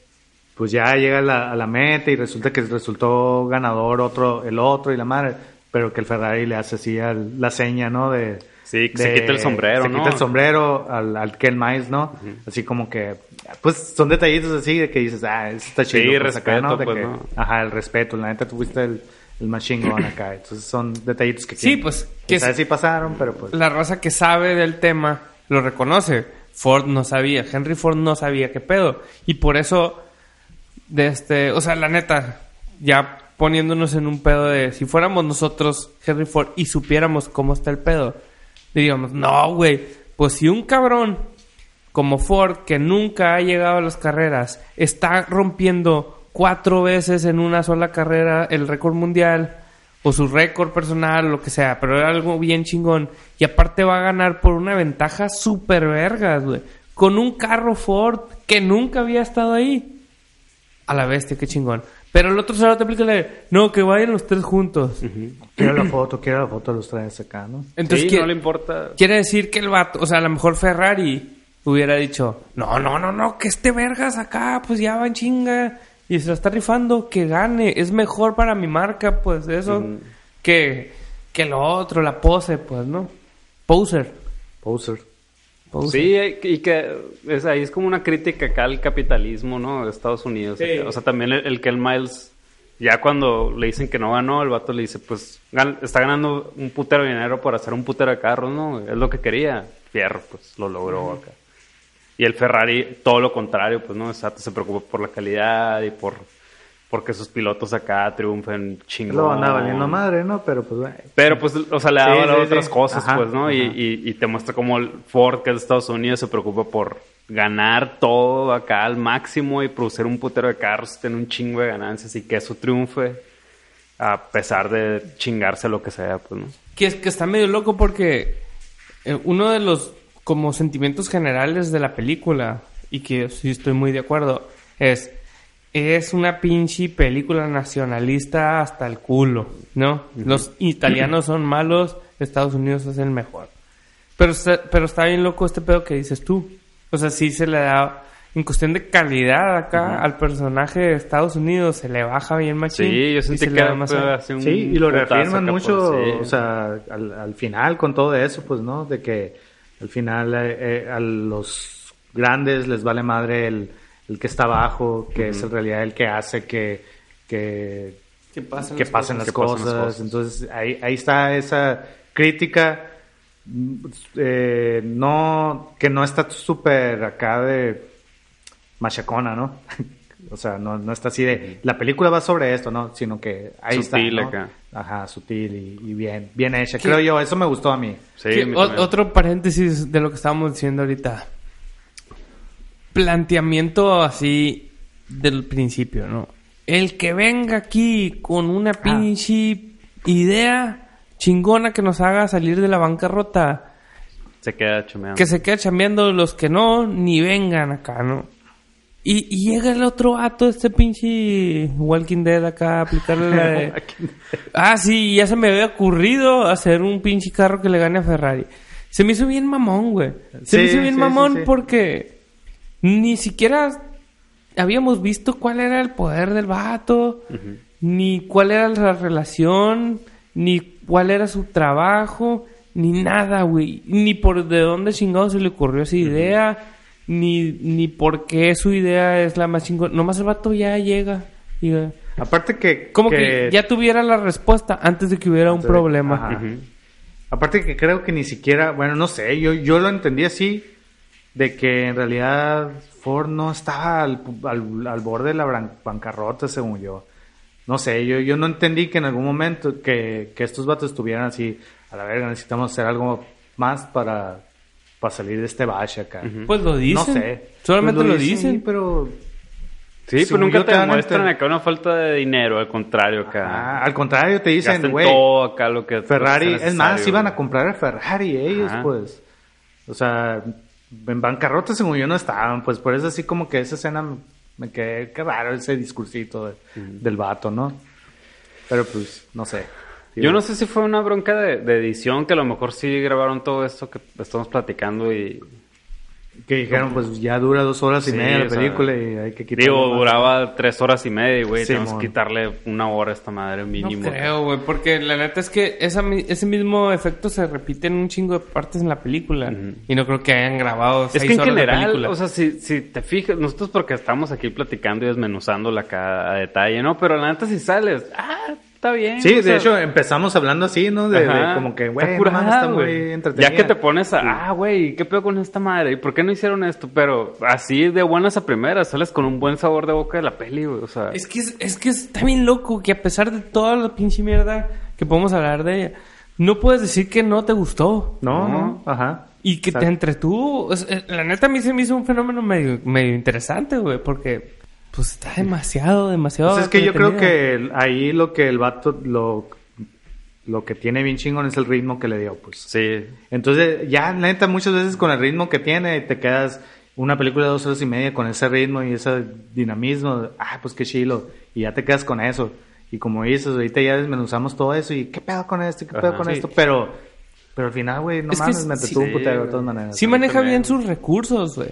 pues ya llega a la, a la meta y resulta que resultó ganador otro, el otro y la madre, pero que el Ferrari le hace así al- la seña, ¿no? De, Sí, que se quita el sombrero, se ¿no? quita el sombrero al, al Ken Miles, ¿no? Así como que, pues son detallitos así de que dices, ah, eso está chido. Sí, pues, acá, respeto, De pues, que- ¿no? Ajá, el respeto, la neta tuviste el, el machine gun acá. Entonces son detallitos que Sí, que- pues, que es- si pasaron, pero pues... la raza que sabe del tema lo reconoce. Ford no sabía, Henry Ford no sabía qué pedo. Y por eso, de este, o sea, la neta, ya poniéndonos en un pedo de si fuéramos nosotros Henry Ford y supiéramos cómo está el pedo, diríamos, no, güey, pues si un cabrón como Ford, que nunca ha llegado a las carreras, está rompiendo cuatro veces en una sola carrera el récord mundial o su récord personal lo que sea, pero era algo bien chingón y aparte va a ganar por una ventaja super vergas, güey, con un carro Ford que nunca había estado ahí. A la bestia, qué chingón. Pero el otro se te aplícale, no, que vayan los tres juntos. Quiero la foto, quiero la foto, los traes acá, ¿no? Entonces, sí, ¿qué- no le importa. Quiere decir que el vato, o sea, a lo mejor Ferrari hubiera dicho, no, no, no, no, que este vergas acá, pues ya va en chinga y se la está rifando, que gane, es mejor para mi marca, pues eso, que, que lo otro, la pose, pues, ¿no? Poser. Poser. Poser. Sí, y que es, ahí es como una crítica acá al capitalismo, ¿no? De Estados Unidos. Sí. O sea, también el, el Ken Miles, ya cuando le dicen que no ganó, el vato le dice, pues gan- está ganando un putero de dinero por hacer un putero de carros, ¿no? Es lo que quería. Fierro, pues lo logró acá. Y el Ferrari, todo lo contrario, pues, ¿no? Exacto, se preocupa por la calidad y por porque sus pilotos acá triunfen chingón. Lo anda valiendo madre, ¿no? Pero pues, güey. Pero pues, o sea, le da Sí, valor a sí, otras sí. cosas, Ajá, pues, ¿no? Y, y, y te muestra cómo el Ford, que es de Estados Unidos, se preocupa por ganar todo acá al máximo y producir un putero de carros, tener un chingo de ganancias y que eso triunfe a pesar de chingarse lo que sea, pues, ¿no? Que, es, que está medio loco porque eh, uno de los como sentimientos generales de la película, y que sí estoy muy de acuerdo, es es una pinche película nacionalista hasta el culo, ¿no? Los italianos son malos, Estados Unidos es el mejor. Pero está, pero está bien loco este pedo que dices tú. O sea, sí se le da en cuestión de calidad acá al personaje de Estados Unidos se le baja bien machín. Sí, yo y sentí se que le da más un Sí, y lo reafirman mucho, sí. o sea, al, al final con todo eso, pues, ¿no? De que al final eh, eh, a los grandes les vale madre el, el que está abajo, que es en realidad el que hace que, que, Que pasen que las pasen cosas. las Que pasen cosas. las cosas. Entonces ahí, ahí está esa crítica, mm, eh, no, que no está súper acá de machacona, ¿no? o sea, no, no está así de, la película va sobre esto, ¿no? Sino que ahí Sutil está, ¿no? acá. Ajá, sutil y, y bien, bien hecha. ¿Qué? Creo yo, eso me gustó a mí. Sí, a mí otro paréntesis de lo que estábamos diciendo ahorita. Planteamiento así del principio, ¿no? El que venga aquí con una Ah. pinche idea chingona que nos haga salir de la bancarrota, Se queda chumeando. que se quede chambeando los que no, ni vengan acá, ¿no? Y, y llega el otro vato, este pinche Walking Dead acá, a aplicarle la de... Ah, sí, ya se me había ocurrido hacer un pinche carro que le gane a Ferrari. Se me hizo bien mamón, güey. Se me hizo bien sí, mamón sí, porque ni siquiera habíamos visto cuál era el poder del vato, ni cuál era la relación, ni cuál era su trabajo, ni nada, güey. Ni por de dónde chingado se le ocurrió esa idea, ni, ni por qué su idea es la más chingona. Nomás el vato ya llega. y, Aparte que... como que, ya tuviera la respuesta antes de que hubiera un problema. Aparte que creo que ni siquiera, bueno, no sé, yo, yo lo entendí así, de que en realidad Ford no estaba al, al- al borde de la bancarrota, según yo. No sé, yo, yo no entendí que en algún momento que, que estos vatos estuvieran así, a la verga, necesitamos hacer algo más para, para salir de este bache acá. Pues lo dicen. No sé. Solamente Pues lo, sí, dicen. pero... Sí, pero nunca yo te a demuestran acá una falta de dinero, al contrario, acá. Ah, al contrario, te dicen, güey, todo acá lo que Ferrari, es más, iban a comprar el Ferrari ellos, Ajá. pues. O sea, en bancarrota según yo no estaban, pues por eso así como que esa escena me, me quedé, qué raro ese discursito de- del vato, ¿no? Pero pues, no sé. Yo no sé si fue una bronca de, de edición, que a lo mejor sí grabaron todo esto que estamos platicando y... Que dijeron, pues ya dura dos horas y Sí, media la o sea, película y hay que quitar. Digo, duraba tres horas y media, y, güey, Sí, tenemos que quitarle una hora a esta madre No mínimo. creo, güey, porque la neta es que esa, mi- ese mismo efecto se repite en un chingo de partes en la película. Y no creo que hayan grabado Es que en horas de general, película. o sea, si, si te fijas, nosotros porque estamos aquí platicando y desmenuzándola acá a detalle, ¿no? Pero la neta si sales, ah, está bien. Sí, o de sea, hecho empezamos hablando así, ¿no? De, como que, güey, está muy güey. entretenida. Ya que te pones a, ah, güey, ¿qué pedo con esta madre? ¿Y por qué no hicieron esto? Pero así de buenas a primeras, sales con un buen sabor de boca de la peli, güey. O sea, Es que es, es que está bien loco que a pesar de toda la pinche mierda que podemos hablar de ella, no puedes decir que no te gustó. No, no, ajá. Y que te Exacto. entretuvo. Es- eh, la neta a mí se me hizo un fenómeno medio, medio interesante, güey, porque pues está demasiado, demasiado. Pues es que yo creo que el- ahí lo que el vato, lo, lo que tiene bien chingón es el ritmo que le dio, pues. sí. Entonces, ya, la neta, muchas veces con el ritmo que tiene, te quedas una película de dos horas y media con ese ritmo y ese dinamismo. Ah, pues qué chilo. Y ya te quedas con eso. Y como dices, ahorita ya desmenuzamos todo eso y qué pedo con esto, y qué pedo Ajá. con Sí. esto. Pero, pero al final, güey, no Es mames, me sí, un putero de todas maneras. Sí maneja también. bien sus recursos, güey.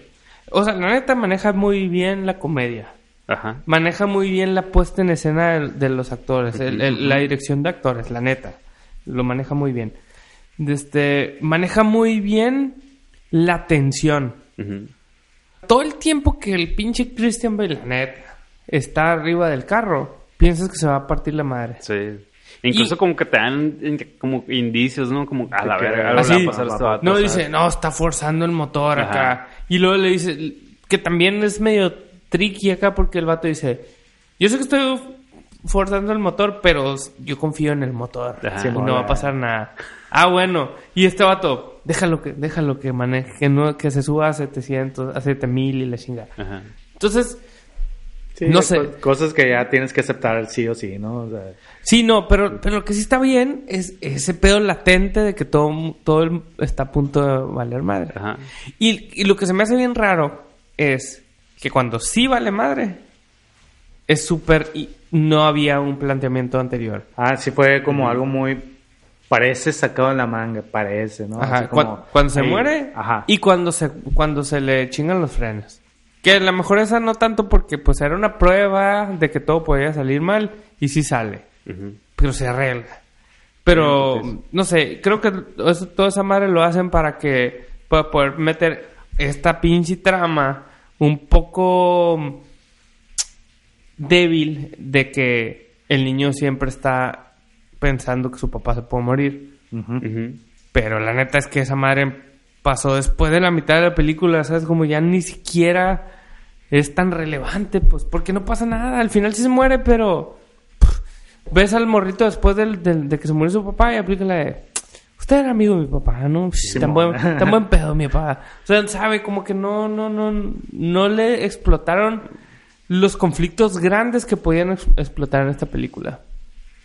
O sea, la neta maneja muy bien la comedia. Ajá. Maneja muy bien la puesta en escena de, de los actores, el- el- la dirección de actores, la neta. Lo maneja muy bien. Este, maneja muy bien la tensión. Ujú. Todo el tiempo que el pinche Christian Bale, la neta, está arriba del carro, piensas que se va a partir la madre. Sí. Incluso Y- como que te dan como indicios, ¿no? Como a la verga, algo Así, va a pasar a este no dice, no, está forzando el motor Ajá. acá. Y luego le dice, que también es medio tricky acá porque el vato dice, yo sé que estoy forzando el motor, pero yo confío en el motor. Ajá. y no va a pasar nada. Ah, bueno. Y este vato, déjalo que, déjalo que maneje, que, no, que se suba a 700, a 7000 y la chingada. Ajá. Entonces, Sí, no sé. co- Cosas que ya tienes que aceptar sí o sí, ¿no? O sea, Sí, no, pero, pero lo que sí está bien es ese pedo latente de que todo, todo el- está a punto de valer madre. Ajá. Y, y lo que se me hace bien raro es que cuando sí vale madre, es súper... y no había un planteamiento anterior. Ah, sí fue como algo muy... Parece sacado en la manga, parece, ¿no? Ajá, Así como cuan- cuando se ahí, muere Ajá. y cuando se, cuando se le chingan los frenos. Que a lo mejor esa no tanto porque pues era una prueba de que todo podía salir mal y sí sale. Pero se arregla. Pero, Sí, no sé, creo que eso- toda esa madre lo hacen para que para poder meter esta pinche trama un poco débil de que el niño siempre está pensando que su papá se puede morir. Pero la neta es que esa madre pasó después de la mitad de la película, ¿sabes? Como ya ni siquiera es tan relevante, pues, porque no pasa nada. Al final sí se muere, pero pff, ves al morrito después del- del- de que se murió su papá y aplica la de... Usted era amigo de mi papá, ¿no? Psh, tan, buen, tan buen pedo mi papá. O sea, sabe, como que no, no, no, no le explotaron los conflictos grandes que podían ex- explotar en esta película.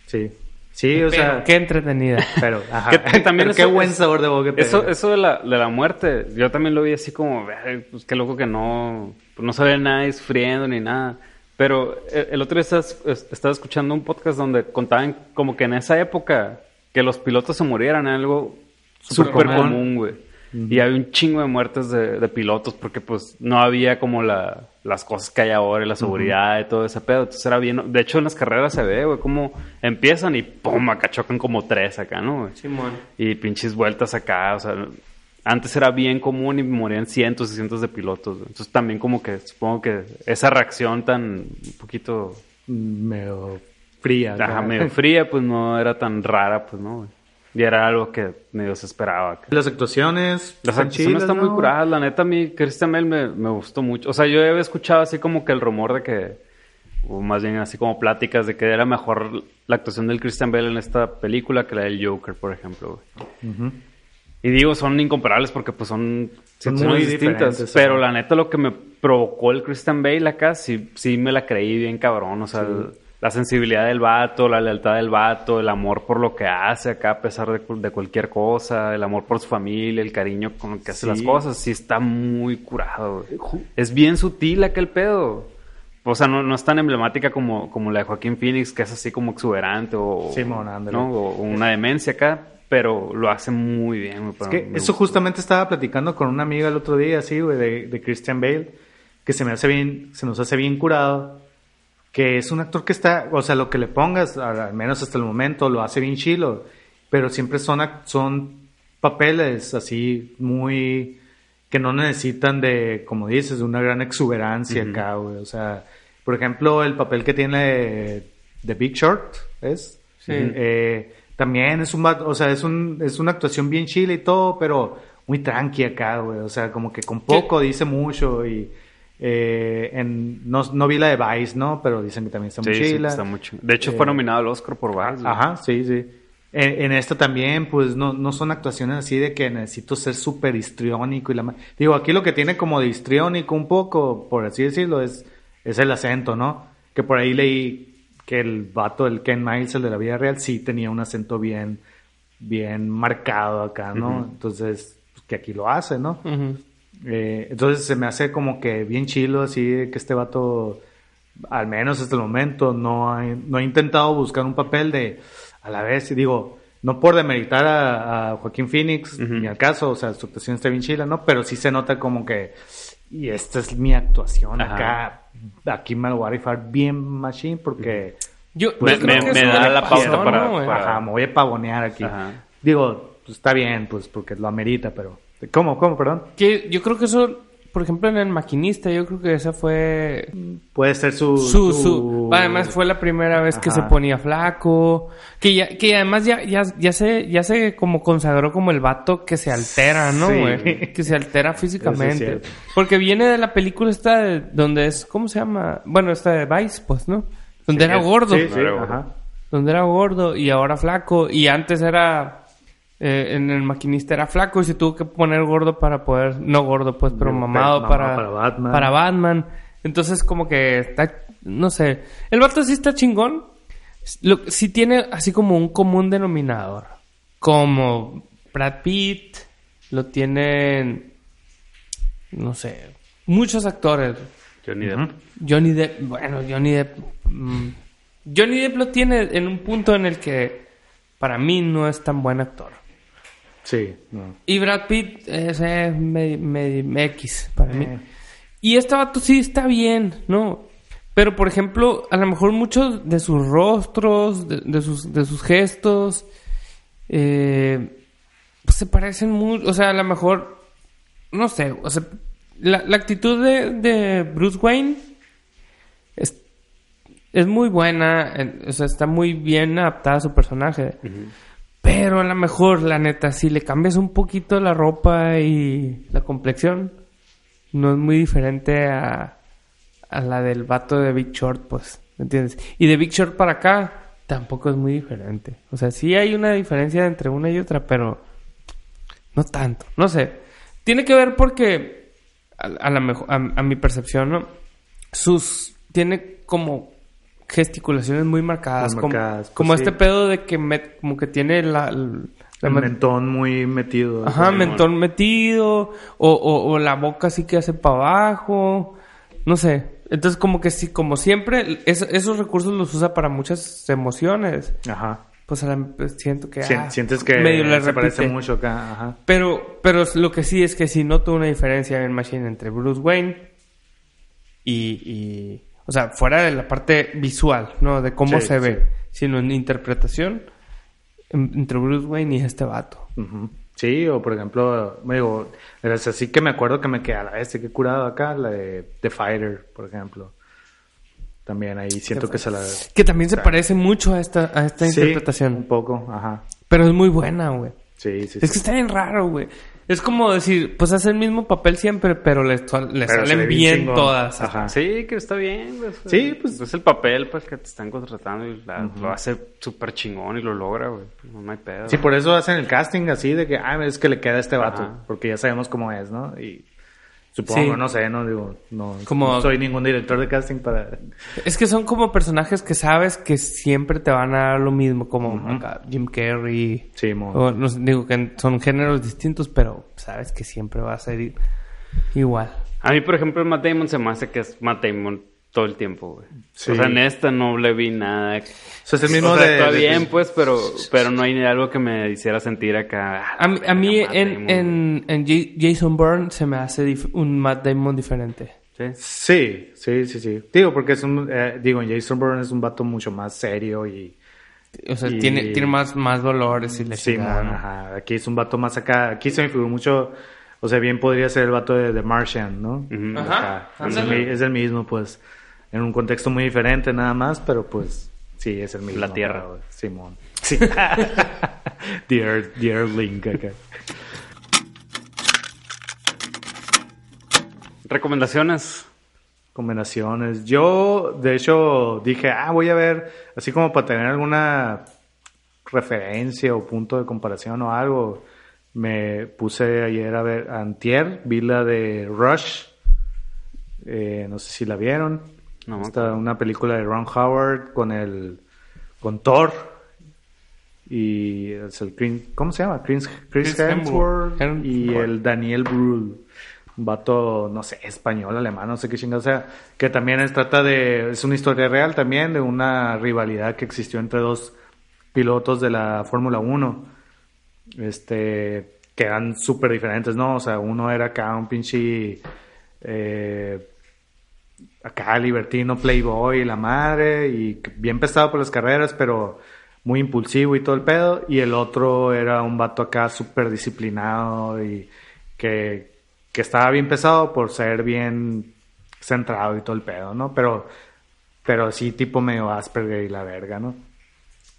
Sí. Sí, o Pero sea. qué entretenida. Pero, ajá. Que- también Pero qué eso buen es- sabor de boca. Eso, eso de la, de la muerte, yo también lo vi así como, "Ay, pues qué loco que no, pues no se ve nada sufriendo ni nada. Pero el, el otro día estaba escuchando un podcast donde contaban como que en esa época que los pilotos se murieran era algo Súper común. güey. Y había un chingo de muertes de, de pilotos porque pues no había como la, las cosas que hay ahora y la seguridad y todo ese pedo. Entonces era bien... De hecho en las carreras se ve, güey, como empiezan y pum, acá chocan como tres acá, ¿no, güey? Simón. y pinches vueltas acá, o sea, antes era bien común y morían cientos y cientos de pilotos. güey. Entonces también como que supongo que esa reacción tan un poquito Medio fría. ajá, acá. medio fría, pues no era tan rara, pues no. güey. Y era algo que medio se esperaba. acá. Las actuaciones. Las están actuaciones están muy curadas, la neta a mí Christian Bale me, me gustó mucho. O sea, yo había escuchado así como que el rumor de que, o más bien así como pláticas de que era mejor la actuación del Christian Bale en esta película que la del Joker, por ejemplo. güey. Y digo, son incomparables porque pues son, muy distintas. diferentes, Pero la neta lo que me provocó el Christian Bale acá, sí, sí me la creí bien cabrón. O sea, la sensibilidad del vato, la lealtad del vato, el amor por lo que hace acá a pesar de, de cualquier cosa, el amor por su familia, el cariño con el que hace Sí. las cosas, sí está muy curado. güey. Es bien sutil aquel pedo. O sea, no, no es tan emblemática como, como la de Joaquín Phoenix, que es así como exuberante o, Simón. ¿no? o una demencia acá, pero lo hace muy bien. Es que eso gustó. justamente estaba platicando con una amiga el otro día, así, güey, de, de Christian Bale, que se me hace bien, se nos hace bien curado, que es un actor que está, o sea, lo que le pongas, al menos hasta el momento, lo hace bien chilo, pero siempre son, son papeles así muy que no necesitan de, como dices, de una gran exuberancia acá, güey. O sea, por ejemplo, el papel que tiene de, de Big Short, ¿es? Sí. Eh, también es un, o sea, es un, es una actuación bien chile y todo, pero muy tranqui acá, güey. O sea, como que con poco dice mucho y eh, en, no, no vi la de Vice, ¿no? Pero dicen que también está muy Sí, está mucho. De hecho, Eh, fue nominado al Oscar por Vice. Ajá, sí, sí. En, en esta también, pues no, no son actuaciones así de que necesito ser súper histriónico y la Digo, aquí lo que tiene como de histriónico un poco, por así decirlo, es, es el acento, ¿no? Que por ahí leí que el vato, el Ken Miles, el de la vida real, sí tenía un acento bien, bien marcado acá, ¿no? Entonces, pues, que aquí lo hace, ¿no? Ujú. Eh, entonces se me hace como que bien chilo así que este vato, al menos hasta el momento, no ha, no ha intentado buscar un papel de, a la vez, y digo, no por demeritar a, a Joaquín Phoenix, ni al caso, o sea, su actuación está bien chila, ¿no? Pero sí se nota como que, y esta es mi actuación Ajá. acá, aquí me lo voy a rifar bien machine porque... Yo, Pues me- me da la pauta para- ¿no, güey? para- Ajá, me voy a pavonear aquí. Ajá. Digo, pues está bien, pues porque lo amerita, pero... ¿Cómo, cómo, perdón? Que yo creo que eso, por ejemplo, en el maquinista, yo creo que esa fue Puede ser su... su, su, además fue la primera vez que se ponía flaco, que ya, que además ya, ya, ya se, ya se como consagró como el vato que se altera, ¿no, Sí. güey? Que se altera Eso físicamente. es cierto. Porque viene de la película esta de, donde es, ¿cómo se llama? Bueno, esta de Vice, pues, ¿no? Donde era gordo. Sí, sí, ajá. Donde era gordo y ahora flaco. Y antes era. Eh, en el maquinista era flaco y se tuvo que poner gordo para poder. No gordo, pues, pero mamado para, para Batman. para Batman. Entonces, como que está. No sé. El vato sí está chingón. Lo, sí tiene así como un común denominador. Como Brad Pitt. Lo tienen. No sé. Muchos actores. Johnny Depp. Johnny Depp, bueno, Johnny Depp. mm, Johnny Depp lo tiene en un punto en el que para mí no es tan buen actor. Sí, no. Y Brad Pitt es eh, me- me- X para mí. Eh. Y este vato sí está bien, ¿no? Pero, por ejemplo, a lo mejor muchos de sus rostros, de, de sus, de sus gestos, eh, pues se parecen muy... O sea, a lo mejor, no sé, o sea, la, la actitud de, de Bruce Wayne es, es muy buena, en- o sea, está muy bien adaptada a su personaje. Pero a lo mejor, la neta, si le cambias un poquito la ropa y la complexión, no es muy diferente a, a la del vato de Big Short, pues, ¿me entiendes? Y de Big Short para acá, tampoco es muy diferente. O sea, sí hay una diferencia entre una y otra, pero no tanto. No sé. Tiene que ver porque, a, a la mejor, a, a mi percepción, ¿no? Sus, tiene como gesticulaciones muy marcadas. Muy como- pues, como sí. este pedo de que como que tiene la... El mentón muy metido. Ajá, mentón metido, o, o, o la boca así que hace para abajo, no sé. Entonces como que sí, como siempre, es- esos recursos los usa para muchas emociones. Ajá. Pues, pues, siento que... Ah, Sientes que medio le se parece mucho acá. Ajá. Pero, pero lo que sí es que sí noto una diferencia en Machine entre Bruce Wayne y, y- o sea, fuera de la parte visual, ¿no? De cómo Sí, se sí. ve, sino en interpretación en- entre Bruce Wayne y este vato. Sí, o por ejemplo, me digo, es así que me acuerdo que me quedé a la vez, que curado acá, la de The Fighter, por ejemplo. También ahí siento que se la... Que también se parece mucho a esta, a esta Sí, interpretación. un poco, ajá. Pero es muy buena, güey. Sí, sí, Es sí. que está bien raro, güey. Es como decir, pues hace el mismo papel siempre, pero le, le Pero salen bien chingón. todas. Ajá. Sí, que está bien, sea, Sí, pues- Es el papel, pues, que te están contratando y la- lo hace súper chingón y lo logra, güey. No, no hay pedo. Sí, por eso hacen el casting así de que, ah, es que le queda a este vato, Ajá. porque ya sabemos cómo es, ¿no? Y supongo, Sí. no sé, no digo, no, Como- no soy ningún director de casting para... Es que son como personajes que sabes que siempre te van a dar lo mismo, como acá Jim Carrey. Sí, mo. O, no sé, digo que son géneros distintos, pero sabes que siempre va a ser igual. A mí, por ejemplo, el Matt Damon se me hace que es Matt Damon todo el tiempo, güey. Sí. O sea, en esta no le vi nada. O sea, es el mismo o sea, de... está de- bien, pues, pero, pero no hay algo que me hiciera sentir acá. A mí, a mí Matt en, en, en Ja- Jason Bourne se me hace un Matt Damon diferente. Sí. Sí, sí, sí, sí. Digo, porque es un... eh, digo, en Jason Bourne es un vato mucho más serio y... O sea, Y- tiene, tiene más, más dolores y le Sí, ¿no? ajá. Aquí es un vato más acá. Aquí se me figuró mucho... O sea, bien podría ser el vato de The Martian, ¿no? Ajá, el, es el mismo, pues. En un contexto muy diferente nada más, pero pues... Sí, es el mismo. La Tierra. Simón. Sí. the, Earth, the Earthlink acá. Recomendaciones. Combinaciones. Yo, de hecho, dije, ah, voy a ver, así como para tener alguna referencia o punto de comparación o algo. Me puse ayer a ver Antier, vi la de Rush. Eh, no sé si la vieron. No, me Esta, una película de Ron Howard con el con Thor y es el ¿cómo se llama? Chris, Chris Chris Hemsworth Hemsworth. y el Daniel Brühl un vato, no sé, español, alemán, no sé qué chingada sea, que también es, trata de, es una historia real también de una rivalidad que existió entre dos pilotos de la Fórmula 1, este, que eran súper diferentes, ¿no? O sea, uno era acá un pinche, eh, acá libertino, playboy, la madre, y que bien pesado por las carreras, pero muy impulsivo y todo el pedo, y el otro era un vato acá súper disciplinado y que, que estaba bien pesado por ser bien centrado y todo el pedo, ¿no? Pero, pero sí tipo medio Asperger y la verga, ¿no?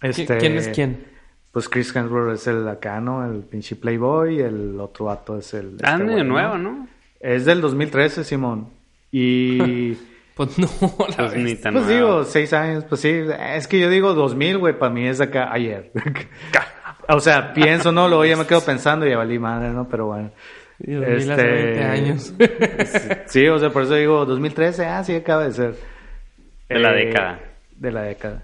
¿Qui- Este, ¿Quién es quién? Pues Chris Hemsworth es el acá, ¿no? El pinche playboy, y el otro vato es el... Ah, este nuevo, ¿no? Es del 2013, Simón. Y... Pues no, la Pues ni tan Pues digo, seis años, pues sí. Es que yo digo 2000, güey, para mí es acá ayer. o sea, pienso, ¿no? Luego ya me quedo pensando y ya valí madre, ¿no? Pero bueno. Y 2000 hace 20 años. sí, o sea, por eso digo 2013, ah, sí, acaba de ser. De la Eh, década. De la década.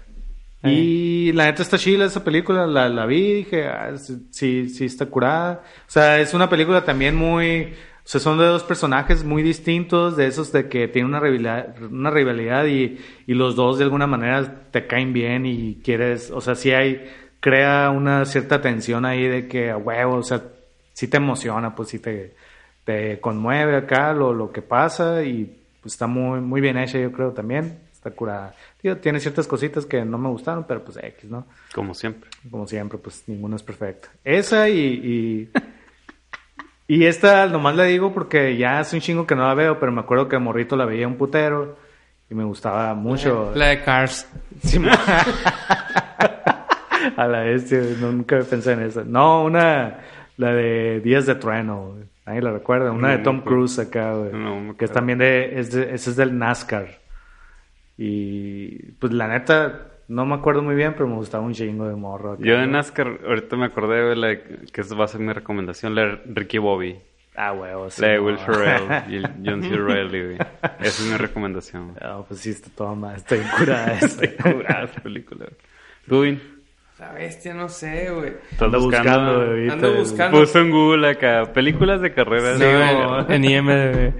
Y la neta está chila esa película, la, la vi dije, ah, sí, sí está curada. O sea, es una película también muy... O sea, son de dos personajes muy distintos, de esos de que tienen una rivalidad, una rivalidad y, y los dos de alguna manera te caen bien y quieres, o sea, sí hay, crea una cierta tensión ahí de que, a huevo, o sea, sí te emociona, pues sí te, te conmueve acá lo, lo que pasa y pues, está muy, muy bien hecha, yo creo también. Está curada. Tío, tiene ciertas cositas que no me gustaron, pero pues X, ¿no? Como siempre. Como siempre, pues ninguna es perfecta. Esa y, y, y esta nomás la digo porque ya hace un chingo que no la veo, pero me acuerdo que morrito la veía un putero y me gustaba mucho. La de Cars. Sí, A la bestia, nunca pensé en esa. No, una, la de Días de Trueno. Ahí la recuerda. Una No, de Tom no, Cruise acá, güey. no, que es también de, es de, ese es del NASCAR. Y pues la neta, no me acuerdo muy bien, pero me gustaba un chingo de morro. Yo de ¿no? NASCAR, ahorita me acordé, güey, la de- que esa va a ser mi recomendación, la de Ricky Bobby. Ah, huevo, sí, La de no. Will Ferrell y John C. Reilly, güey. Esa es mi recomendación. No, pues sí, está toda bien curada. Está curada esa película. ¿Tú? La bestia, no sé, güey. ¿Estás Ando buscando, güey, ahorita Ando buscando. Puso en Google acá, películas de carreras. No, de- en, en IMDb.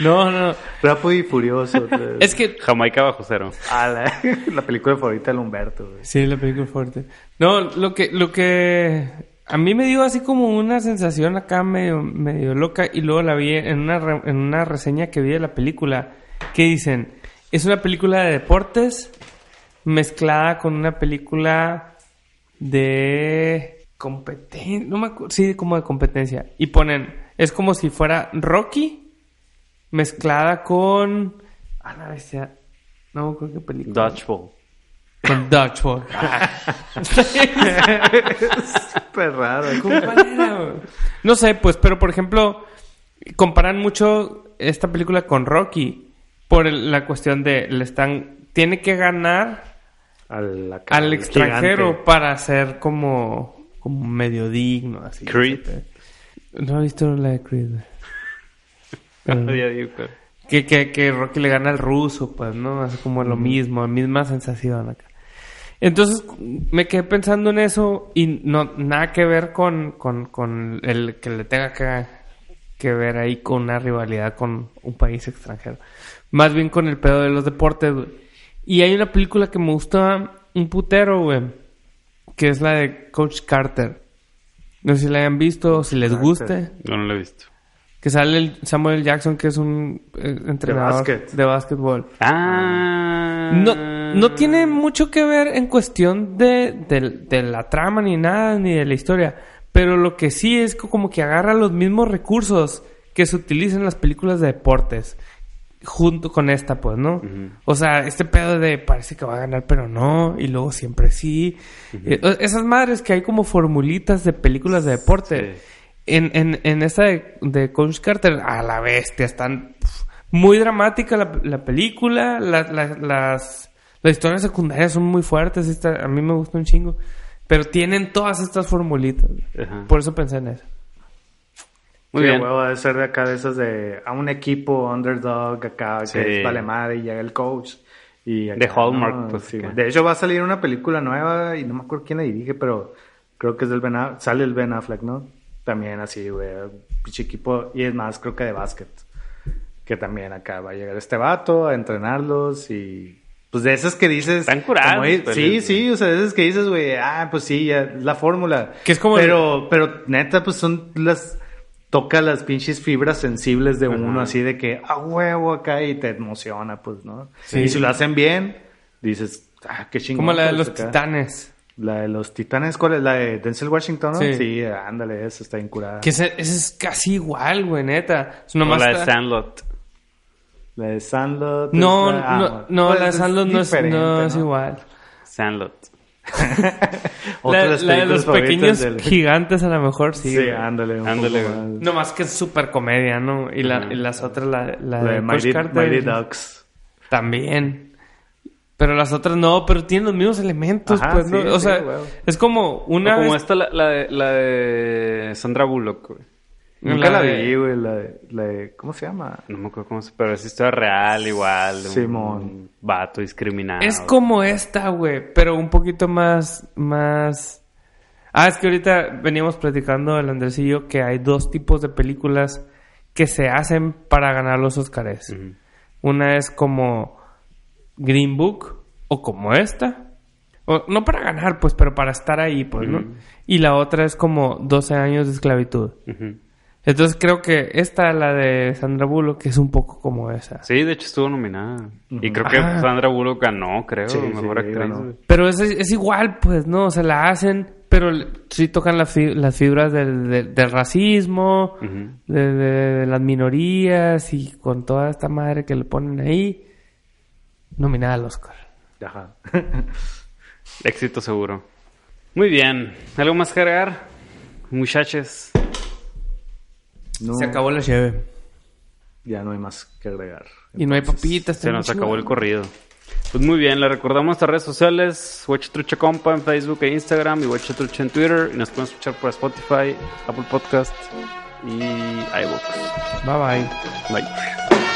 No, no. Rápido y furioso. Es que Jamaica bajo cero. Ah, la, la película favorita de Humberto, güey. Sí, la película fuerte. No, lo que, lo que a mí me dio así como una sensación acá medio, medio loca y luego la vi en una, re- en una reseña que vi de la película que dicen, es una película de deportes mezclada con una película de competencia, no me acuerdo, sí, como de competencia. Y ponen, es como si fuera Rocky mezclada con... Ah, la bestia. No acuerdo qué película. Dodgeball. Con Dodgeball. Súper raro. ¿Cuál era, güey? No sé, pues, pero por ejemplo, comparan mucho esta película con Rocky por el- la cuestión de le están tiene que ganar Al, acá, al al extranjero gigante. para ser como como medio digno así. Creed. No he visto la de Creed. güey. Pero- Ya digo, pero- que, que, que Rocky le gana al ruso, pues, ¿no? Así como lo mismo, la misma sensación acá. Entonces me quedé pensando en eso y no nada que ver con, con, con el que le tenga que, que ver ahí con una rivalidad con un país extranjero. Más bien con el pedo de los deportes, güey. Y hay una película que me gusta un putero, güey. Que es la de Coach Carter. No sé si la hayan visto o si les Carter. guste. Yo no lo he visto. Que sale el Samuel Jackson, que es un eh, entrenador básquet. de básquetbol. Ah. No, no tiene mucho que ver en cuestión de, de- de la trama ni nada, ni de la historia. Pero lo que sí es co- como que agarra los mismos recursos que se utilizan en las películas de deportes. Junto con esta, pues, ¿no? O sea, este pedo de parece que va a ganar, pero no. Y luego siempre sí. Eh, esas madres que hay como formulitas de películas de deporte. Sí. En, en, en esta de, de Coach Carter, a la bestia, están muy dramática la, la película, la- la- las, las historias secundarias son muy fuertes, esta- a mí me gusta un chingo, pero tienen todas estas formulitas, Ajá. por eso pensé en eso. Muy Sí, bien. huevo, debe ser de acá de esas de a un equipo underdog acá Sí. que es vale madre y llega el coach. Y acá, De Hallmark, ¿no? pues, Sí. De hecho va a salir una película nueva y no me acuerdo quién la dirige, pero creo que es del Ben Affleck. Sale el Ben Affleck, ¿no? También así, güey. Pinche equipo. Y es más, creo que de básquet. Que también acá va a llegar este vato a entrenarlos y... Pues de esas que dices... Están como ahí- pues, Sí, sí, o sea, de esas que dices, güey, ah, pues sí, ya, es la fórmula. Que es como Pero, pero neta, pues son las... Toca las pinches fibras sensibles de uno, así de que, a huevo acá y te emociona, pues, ¿no? Sí. Y si lo hacen bien, dices, ah, qué chingón. Como la de pues, los acá. titanes. La de los titanes, ¿cuál es? La de Denzel Washington, ¿no? Sí. Sí, ándale, esa está incurada. Que ese, ese es casi igual, güey, neta. Es nomás la de Sandlot. La de Sandlot. No, es la- ah, no, no, pues la de Sandlot no es, no es igual. Sandlot. Otra La, de las la de películas los favoritas pequeños del- gigantes a lo mejor sí. Sí, ándale. un Ándale. No más que es super comedia, ¿no? Y, la, y las otras, la, la, La de de Mighty, Mighty Ducks. También. Pero las otras no, pero tienen los mismos elementos, Ajá, pues, ¿no? o sí, sea, es como una O como vez- esta, la, la, de, la de Sandra Bullock, güey. Nunca la, La de- vi, güey. La de, la de- ¿Cómo se llama? No me acuerdo cómo se... Pero es historia real, igual. de un Simón. vato discriminado. Es como esta, güey, pero un poquito más, más... Ah, es que ahorita veníamos platicando el Andrés y yo que hay dos tipos de películas que se hacen para ganar los Oscars. Una es como Green Book o como esta. O, no para ganar, pues, pero para estar ahí, pues, ¿no? Y la otra es como 12 años de esclavitud. Entonces creo que esta, la de Sandra Bullock, es un poco como esa. Sí, de hecho estuvo nominada. Y creo que Ah. Sandra Bullock ganó, creo, Sí, mejor sí, actriz. ganó. Pero es, es igual, pues, ¿no? O sea, la hacen, pero sí tocan las, fi- las fibras del, del- del racismo, de, de- de las minorías y con toda esta madre que le ponen ahí. Nominada al Oscar. Ajá. Éxito seguro. Muy bien. ¿Algo más que agregar? Muchachos. No, Se acabó la cheve. Ya no hay más que agregar. Y no hay papitas. Se nos acabó el corrido. Pues muy bien, le recordamos nuestras redes sociales, Trucha Compa en Facebook e Instagram y Trucha en Twitter. Y nos pueden escuchar por Spotify, Apple Podcast y iVoox. Bye bye. Bye.